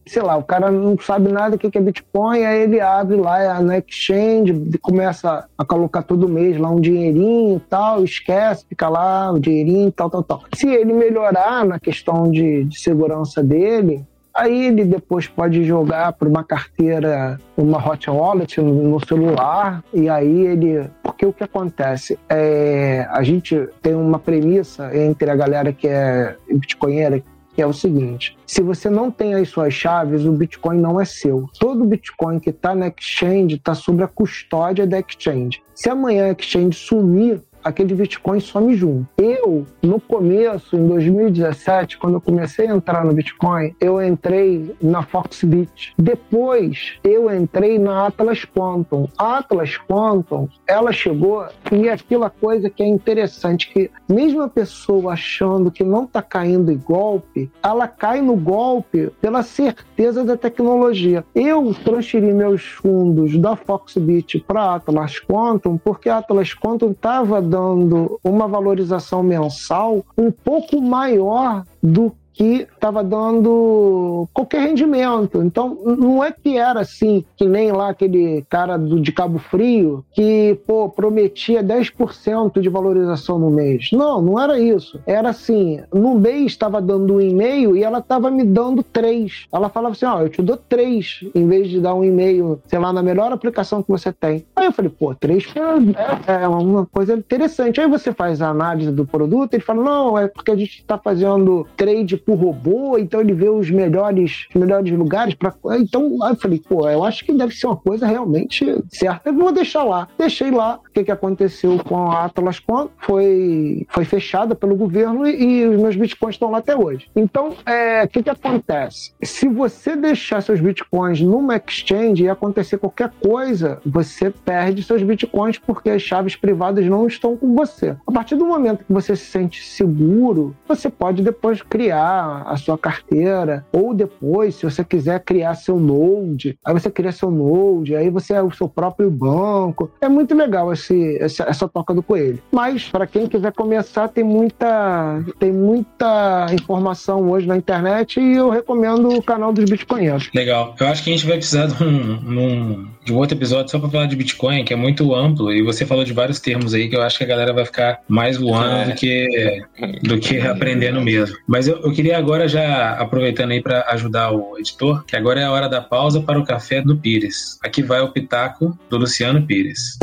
sei lá, o cara não sabe nada do que é Bitcoin, aí ele abre lá na exchange, começa a colocar todo mês lá um dinheirinho e tal, esquece, fica lá o dinheirinho tal, tal, tal. Se ele melhorar na questão de, de segurança dele, Aí ele depois pode jogar para uma carteira, uma hot wallet no celular, e aí ele. Porque o que acontece? É, a gente tem uma premissa entre a galera que é bitcoinheira que é o seguinte: se você não tem as suas chaves, o Bitcoin não é seu. Todo Bitcoin que está na exchange está sob a custódia da exchange. Se amanhã a exchange sumir, aquele Bitcoin some junto. Eu, no começo, em 2017, quando eu comecei a entrar no Bitcoin, eu entrei na Foxbit. Depois, eu entrei na Atlas Quantum. A Atlas Quantum, ela chegou e aquela coisa que é interessante, que mesmo a pessoa achando que não está caindo em golpe, ela cai no golpe pela certeza da tecnologia. Eu transferi meus fundos da Foxbit para Atlas Quantum porque a Atlas Quantum estava dando uma valorização mensal um pouco maior do que estava dando qualquer rendimento. Então, não é que era assim, que nem lá aquele cara do, de Cabo Frio, que pô, prometia 10% de valorização no mês. Não, não era isso. Era assim, no mês estava dando um e-mail e ela estava me dando três. Ela falava assim, ó, oh, eu te dou três, em vez de dar um e-mail, sei lá, na melhor aplicação que você tem. Aí eu falei, pô, três é, é uma coisa interessante. Aí você faz a análise do produto, ele fala, não, é porque a gente está fazendo trade o robô, então ele vê os melhores, melhores lugares para. Então, aí eu falei, pô, eu acho que deve ser uma coisa realmente certa. Eu vou deixar lá. Deixei lá. O que, que aconteceu com a Atlas quando foi, foi fechada pelo governo e, e os meus bitcoins estão lá até hoje. Então, é, o que, que acontece? Se você deixar seus bitcoins numa exchange e acontecer qualquer coisa, você perde seus bitcoins porque as chaves privadas não estão com você. A partir do momento que você se sente seguro, você pode depois criar a sua carteira, ou depois, se você quiser criar seu Node, aí você cria seu Node, aí você é o seu próprio banco. É muito legal esse, essa, essa toca do coelho. Mas, para quem quiser começar, tem muita, tem muita informação hoje na internet e eu recomendo o canal dos Bitcoinheiros. Legal. Eu acho que a gente vai precisar de um, de um outro episódio só para falar de Bitcoin, que é muito amplo, e você falou de vários termos aí que eu acho que a galera vai ficar mais voando é. do que, do que aprendendo mesmo. Mas eu, eu queria agora já aproveitando aí para ajudar o editor, que agora é a hora da pausa para o café do Pires. Aqui vai o pitaco do Luciano Pires.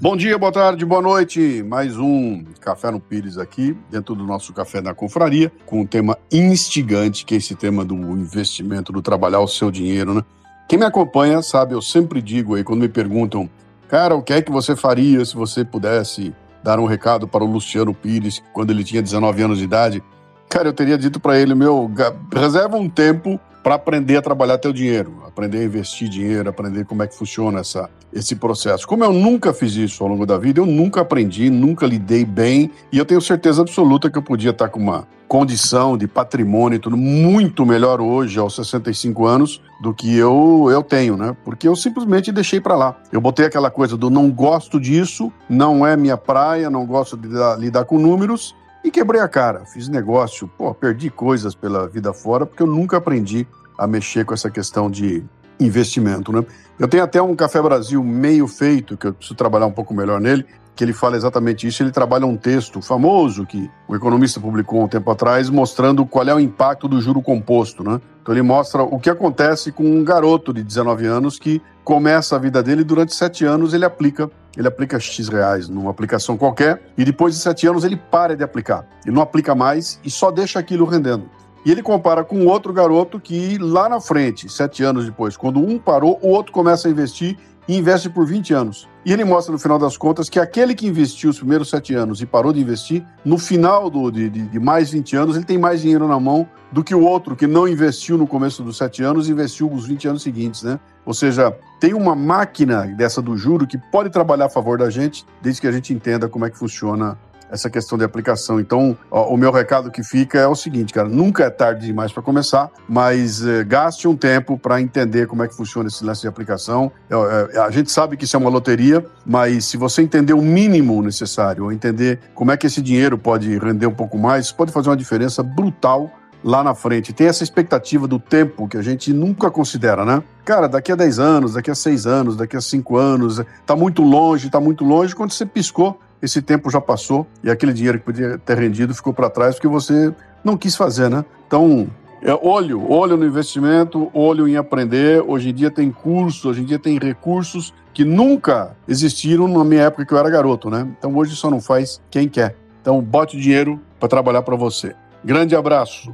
Bom dia, boa tarde, boa noite. Mais um Café no Pires aqui, dentro do nosso Café da Confraria, com um tema instigante, que é esse tema do investimento, do trabalhar o seu dinheiro, né? Quem me acompanha sabe, eu sempre digo aí, quando me perguntam, cara, o que é que você faria se você pudesse dar um recado para o Luciano Pires, quando ele tinha 19 anos de idade, cara, eu teria dito para ele, meu, reserva um tempo para aprender a trabalhar teu dinheiro, aprender a investir dinheiro, aprender como é que funciona essa, esse processo. Como eu nunca fiz isso ao longo da vida, eu nunca aprendi, nunca lidei bem, e eu tenho certeza absoluta que eu podia estar com uma condição de patrimônio tudo muito melhor hoje, aos 65 anos, do que eu, eu tenho, né? Porque eu simplesmente deixei para lá. Eu botei aquela coisa do não gosto disso, não é minha praia, não gosto de lidar, lidar com números, e quebrei a cara. Fiz negócio, pô, perdi coisas pela vida fora, porque eu nunca aprendi a mexer com essa questão de investimento, né? Eu tenho até um Café Brasil meio feito, que eu preciso trabalhar um pouco melhor nele, que ele fala exatamente isso. Ele trabalha um texto famoso que o economista publicou um tempo atrás, mostrando qual é o impacto do juro composto, né? Então ele mostra o que acontece com um garoto de 19 anos que começa a vida dele e durante sete anos ele aplica ele aplica X reais numa aplicação qualquer e depois de sete anos ele para de aplicar. Ele não aplica mais e só deixa aquilo rendendo. E ele compara com outro garoto que lá na frente, sete anos depois, quando um parou, o outro começa a investir e investe por 20 anos. E ele mostra no final das contas que aquele que investiu os primeiros sete anos e parou de investir, no final do, de, de, mais 20 anos, ele tem mais dinheiro na mão do que o outro que não investiu no começo dos sete anos e investiu os 20 anos seguintes, né? Ou seja, tem uma máquina dessa do juro que pode trabalhar a favor da gente, desde que a gente entenda como é que funciona essa questão de aplicação. Então, ó, o meu recado que fica é o seguinte, cara, nunca é tarde demais para começar, mas eh, gaste um tempo para entender como é que funciona esse lance de aplicação. É, é, a gente sabe que isso é uma loteria, mas se você entender o mínimo necessário, ou entender como é que esse dinheiro pode render um pouco mais, pode fazer uma diferença brutal lá na frente. Tem essa expectativa do tempo que a gente nunca considera, né? Cara, daqui a 10 anos, daqui a 6 anos, daqui a 5 anos, tá muito longe, tá muito longe. Quando você piscou, esse tempo já passou e aquele dinheiro que podia ter rendido ficou para trás porque você não quis fazer, né? Então, é olho, olho no investimento, olho em aprender. Hoje em dia tem curso, hoje em dia tem recursos que nunca existiram na minha época que eu era garoto, né? Então hoje só não faz quem quer. Então, bote dinheiro para trabalhar para você. Grande abraço.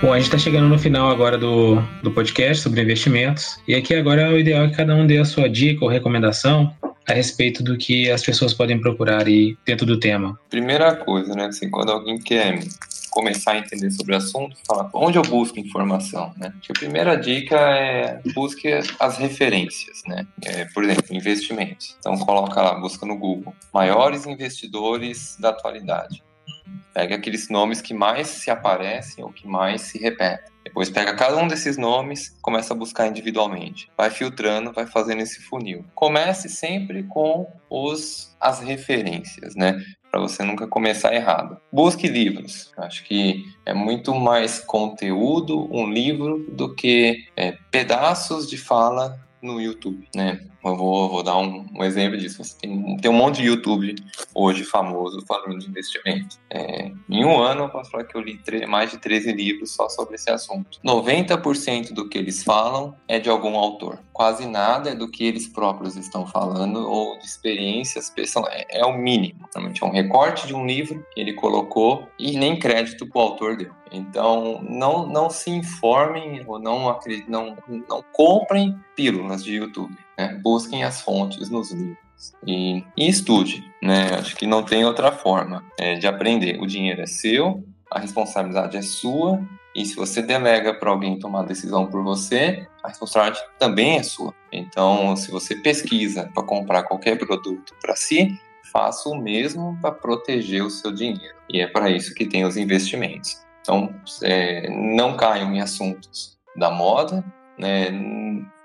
Bom, a gente está chegando no final agora do, do podcast sobre investimentos. E aqui agora é o ideal é que cada um dê a sua dica ou recomendação a respeito do que as pessoas podem procurar aí dentro do tema. Primeira coisa, né? Assim, quando alguém quer começar a entender sobre o assunto, fala onde eu busco informação, né? a primeira dica é busque as referências, né? É, por exemplo, investimentos. Então coloca lá, busca no Google, maiores investidores da atualidade. Pega aqueles nomes que mais se aparecem ou que mais se repetem. Depois pega cada um desses nomes, começa a buscar individualmente. Vai filtrando, vai fazendo esse funil. Comece sempre com os as referências, né? Para você nunca começar errado. Busque livros. acho que é muito mais conteúdo um livro do que é, pedaços de fala no YouTube, né? Eu vou, vou dar um, um, exemplo disso. Tem, tem um monte de YouTube hoje famoso falando de investimento. É, em um ano, eu posso falar que eu li mais de 13 livros só sobre esse assunto. 90% do que eles falam é de algum autor. Quase nada do que eles próprios estão falando ou de experiências pessoais. É, é o mínimo. Normalmente é um recorte de um livro que ele colocou e nem crédito para o autor deu. Então, não, não se informem ou não, não, não comprem pílulas de YouTube. Né? Busquem as fontes nos livros. E, e, estude, né? Acho que não tem outra forma é, de aprender. O dinheiro é seu, a responsabilidade é sua, e se você delega para alguém tomar a decisão por você, a responsabilidade também é sua. Então, se você pesquisa para comprar qualquer produto para si, faça o mesmo para proteger o seu dinheiro. E é para isso que tem os investimentos. Então, é, não caiam em assuntos da moda, né?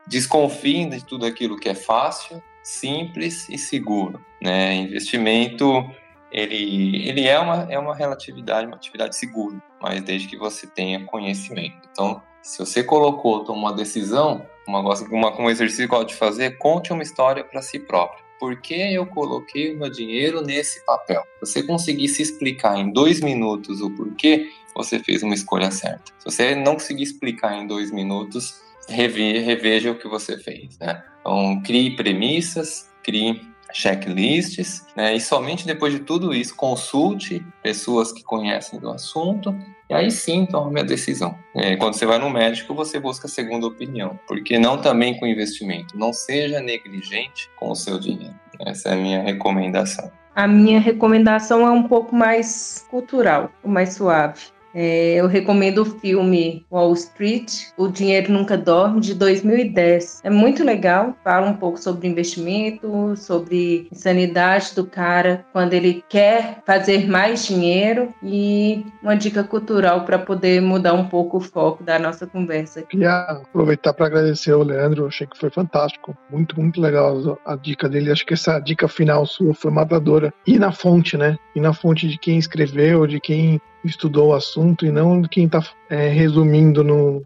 desconfiem de tudo aquilo que é fácil, simples e seguro. Né? Investimento ele, ele é, uma, é uma relatividade, uma atividade segura, mas desde que você tenha conhecimento. Então, se você colocou, tomou uma decisão, uma, uma, um exercício que eu de fazer, conte uma história para si próprio. Por que eu coloquei o meu dinheiro nesse papel? Se você conseguir se explicar em dois minutos o porquê, você fez uma escolha certa. Se você não conseguir explicar em dois minutos, rever, reveja o que você fez, né? Então, crie premissas, crie checklists, né? E somente depois de tudo isso, consulte pessoas que conhecem do assunto e aí sim tome a decisão. É, quando você vai no médico, você busca a segunda opinião, porque não também com investimento. Não seja negligente com o seu dinheiro. Essa é a minha recomendação. A minha recomendação é um pouco mais cultural, mais suave. É, eu recomendo o filme Wall Street, O Dinheiro Nunca Dorme, de 2010. É muito legal, fala um pouco sobre investimento, sobre insanidade do cara quando ele quer fazer mais dinheiro e uma dica cultural para poder mudar um pouco o foco da nossa conversa. Queria aproveitar para agradecer ao Leandro, achei que foi fantástico, muito, muito legal a dica dele. Acho que essa dica final sua foi matadora. E na fonte, né? E na fonte de quem escreveu, de quem estudou o assunto e não quem está é, resumindo no,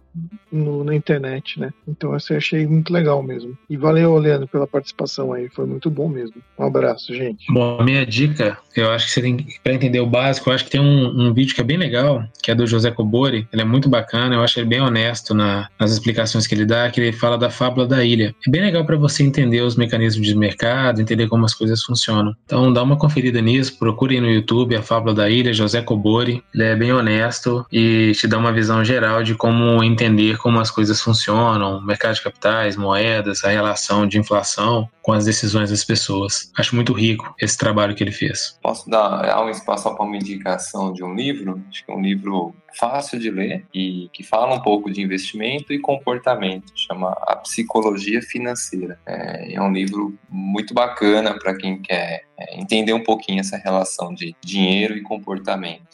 no, na internet, né? Então essa eu achei muito legal mesmo. E valeu, Leandro, pela participação aí, foi muito bom mesmo. Um abraço, gente. Bom, a minha dica, eu acho que você tem para entender o básico, eu acho que tem um, um, vídeo que é bem legal, que é do José Cobori, ele é muito bacana, eu acho ele bem honesto na, nas explicações que ele dá, que ele fala da fábula da ilha. É bem legal para você entender os mecanismos de mercado, entender como as coisas funcionam. Então dá uma conferida nisso, procure no YouTube a fábula da ilha, José Cobori, ele é bem honesto e te dá uma visão geral de como entender como as coisas funcionam, mercado de capitais, moedas, a relação de inflação com as decisões das pessoas. Acho muito rico esse trabalho que ele fez. Posso dar um espaço para uma indicação de um livro? Acho que é um livro fácil de ler e que fala um pouco de investimento e comportamento, chama A Psicologia Financeira. É, é um livro muito bacana para quem quer é, entender um pouquinho essa relação de dinheiro e comportamento.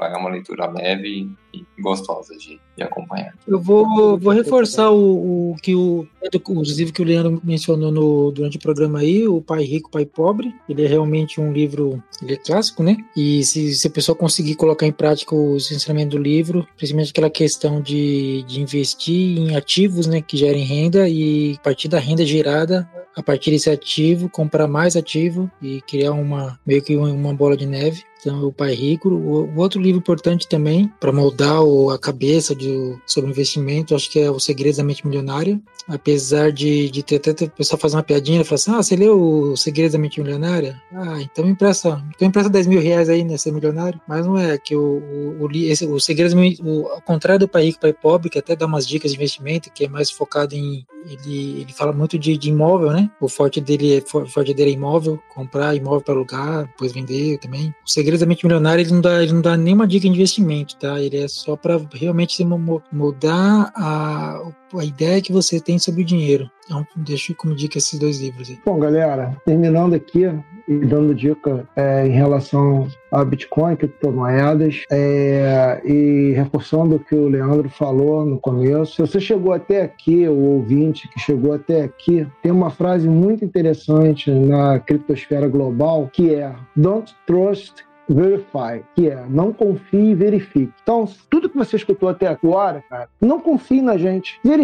É uma leitura leve e gostosa de, de acompanhar. Eu vou, vou reforçar o, o que o, inclusive que o Leandro mencionou no, durante o programa aí, o Pai Rico, Pai Pobre. Ele é realmente um livro, ele é clássico, né? E se, se a pessoa conseguir colocar em prática os ensinamentos do livro, principalmente aquela questão de, de investir em ativos, né, que gerem renda e a partir da renda gerada a partir desse ativo, comprar mais ativo e criar uma meio que uma bola de neve Então, o Pai Rico. O, outro livro importante também, para moldar a cabeça de, sobre investimento, acho que é O Segredos da Mente Milionária. Apesar de, de ter até o pessoal fazer uma piadinha falar assim: ah, você leu O Segredos da Mente Milionária? Ah, então me empresta, então empresta 10 mil reais aí, né? Ser milionário. Mas não é, que o, o, esse, o Segredos, o, ao contrário do Pai Rico, Pai Pobre, que até dá umas dicas de investimento, que é mais focado em. Ele, ele fala muito de, de imóvel, né? O forte dele, é, forte dele é imóvel, comprar imóvel para alugar, depois vender também. O Segredos da Mente Milionária, ele não dá, ele não dá nenhuma dica de investimento, tá? Ele é só para realmente mudar a, a ideia que você tem sobre o dinheiro. Então, deixo como dica esses dois livros aí. Bom, galera, terminando aqui e dando dica é, em relação a Bitcoin, criptomoedas, é, e reforçando o que o Leandro falou no começo. Se você chegou até aqui, o ouvinte que chegou até aqui, tem uma frase muito interessante na criptosfera global que é Don't trust verify, que é não confie e verifique. Então, tudo que você escutou até agora, cara, não confie na gente. Verifique,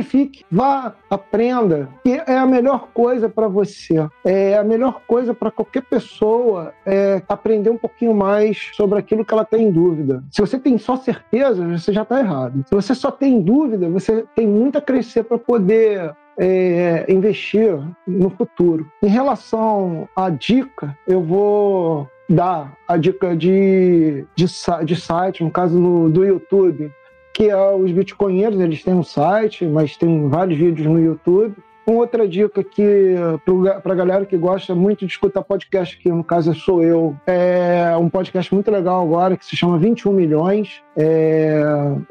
vá, aprenda, que é a melhor coisa para você. É a melhor coisa para qualquer pessoa é aprender um pouquinho mais sobre aquilo que ela tem em dúvida. Se você tem só certeza, você já está errado. Se você só tem dúvida, você tem muito a crescer para poder é, investir no futuro. Em relação à dica, eu vou dar a dica de, de, de site, no caso no, do YouTube, que é os bitcoinheiros, eles têm um site, mas tem vários vídeos no YouTube. Uma outra dica que para a galera que gosta muito de escutar podcast, que no caso sou eu, é um podcast muito legal agora que se chama 21 milhões. É,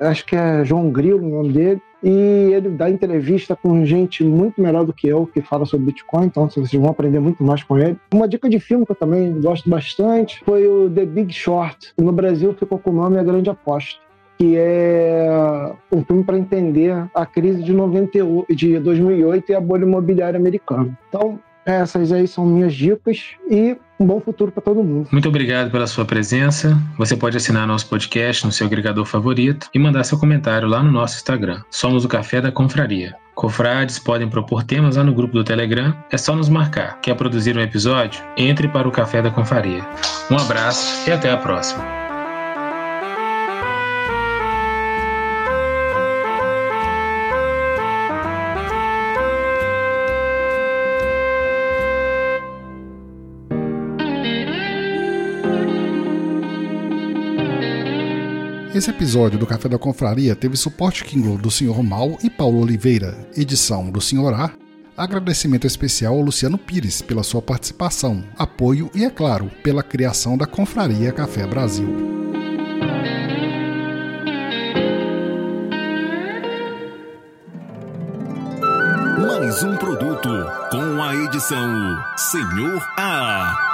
acho que é João Grilo o nome dele e ele dá entrevista com gente muito melhor do que eu, que fala sobre Bitcoin, então vocês vão aprender muito mais com ele. Uma dica de filme que eu também gosto bastante foi o The Big Short. No Brasil ficou com o nome A Grande Aposta que é um filme para entender a crise de, 98, de 2008 e a bolha imobiliária americana. Então, essas aí são minhas dicas e um bom futuro para todo mundo. Muito obrigado pela sua presença. Você pode assinar nosso podcast no seu agregador favorito e mandar seu comentário lá no nosso Instagram. Somos o Café da Confraria. Confrades podem propor temas lá no grupo do Telegram. É só nos marcar. Quer produzir um episódio? Entre para o Café da Confraria. Um abraço e até a próxima. Esse episódio do Café da Confraria teve suporte Kindle do Sr. Mal e Paulo Oliveira, edição do Sr. A. Agradecimento especial ao Luciano Pires pela sua participação, apoio e, é claro, pela criação da Confraria Café Brasil. Mais um produto com a edição Senhor A.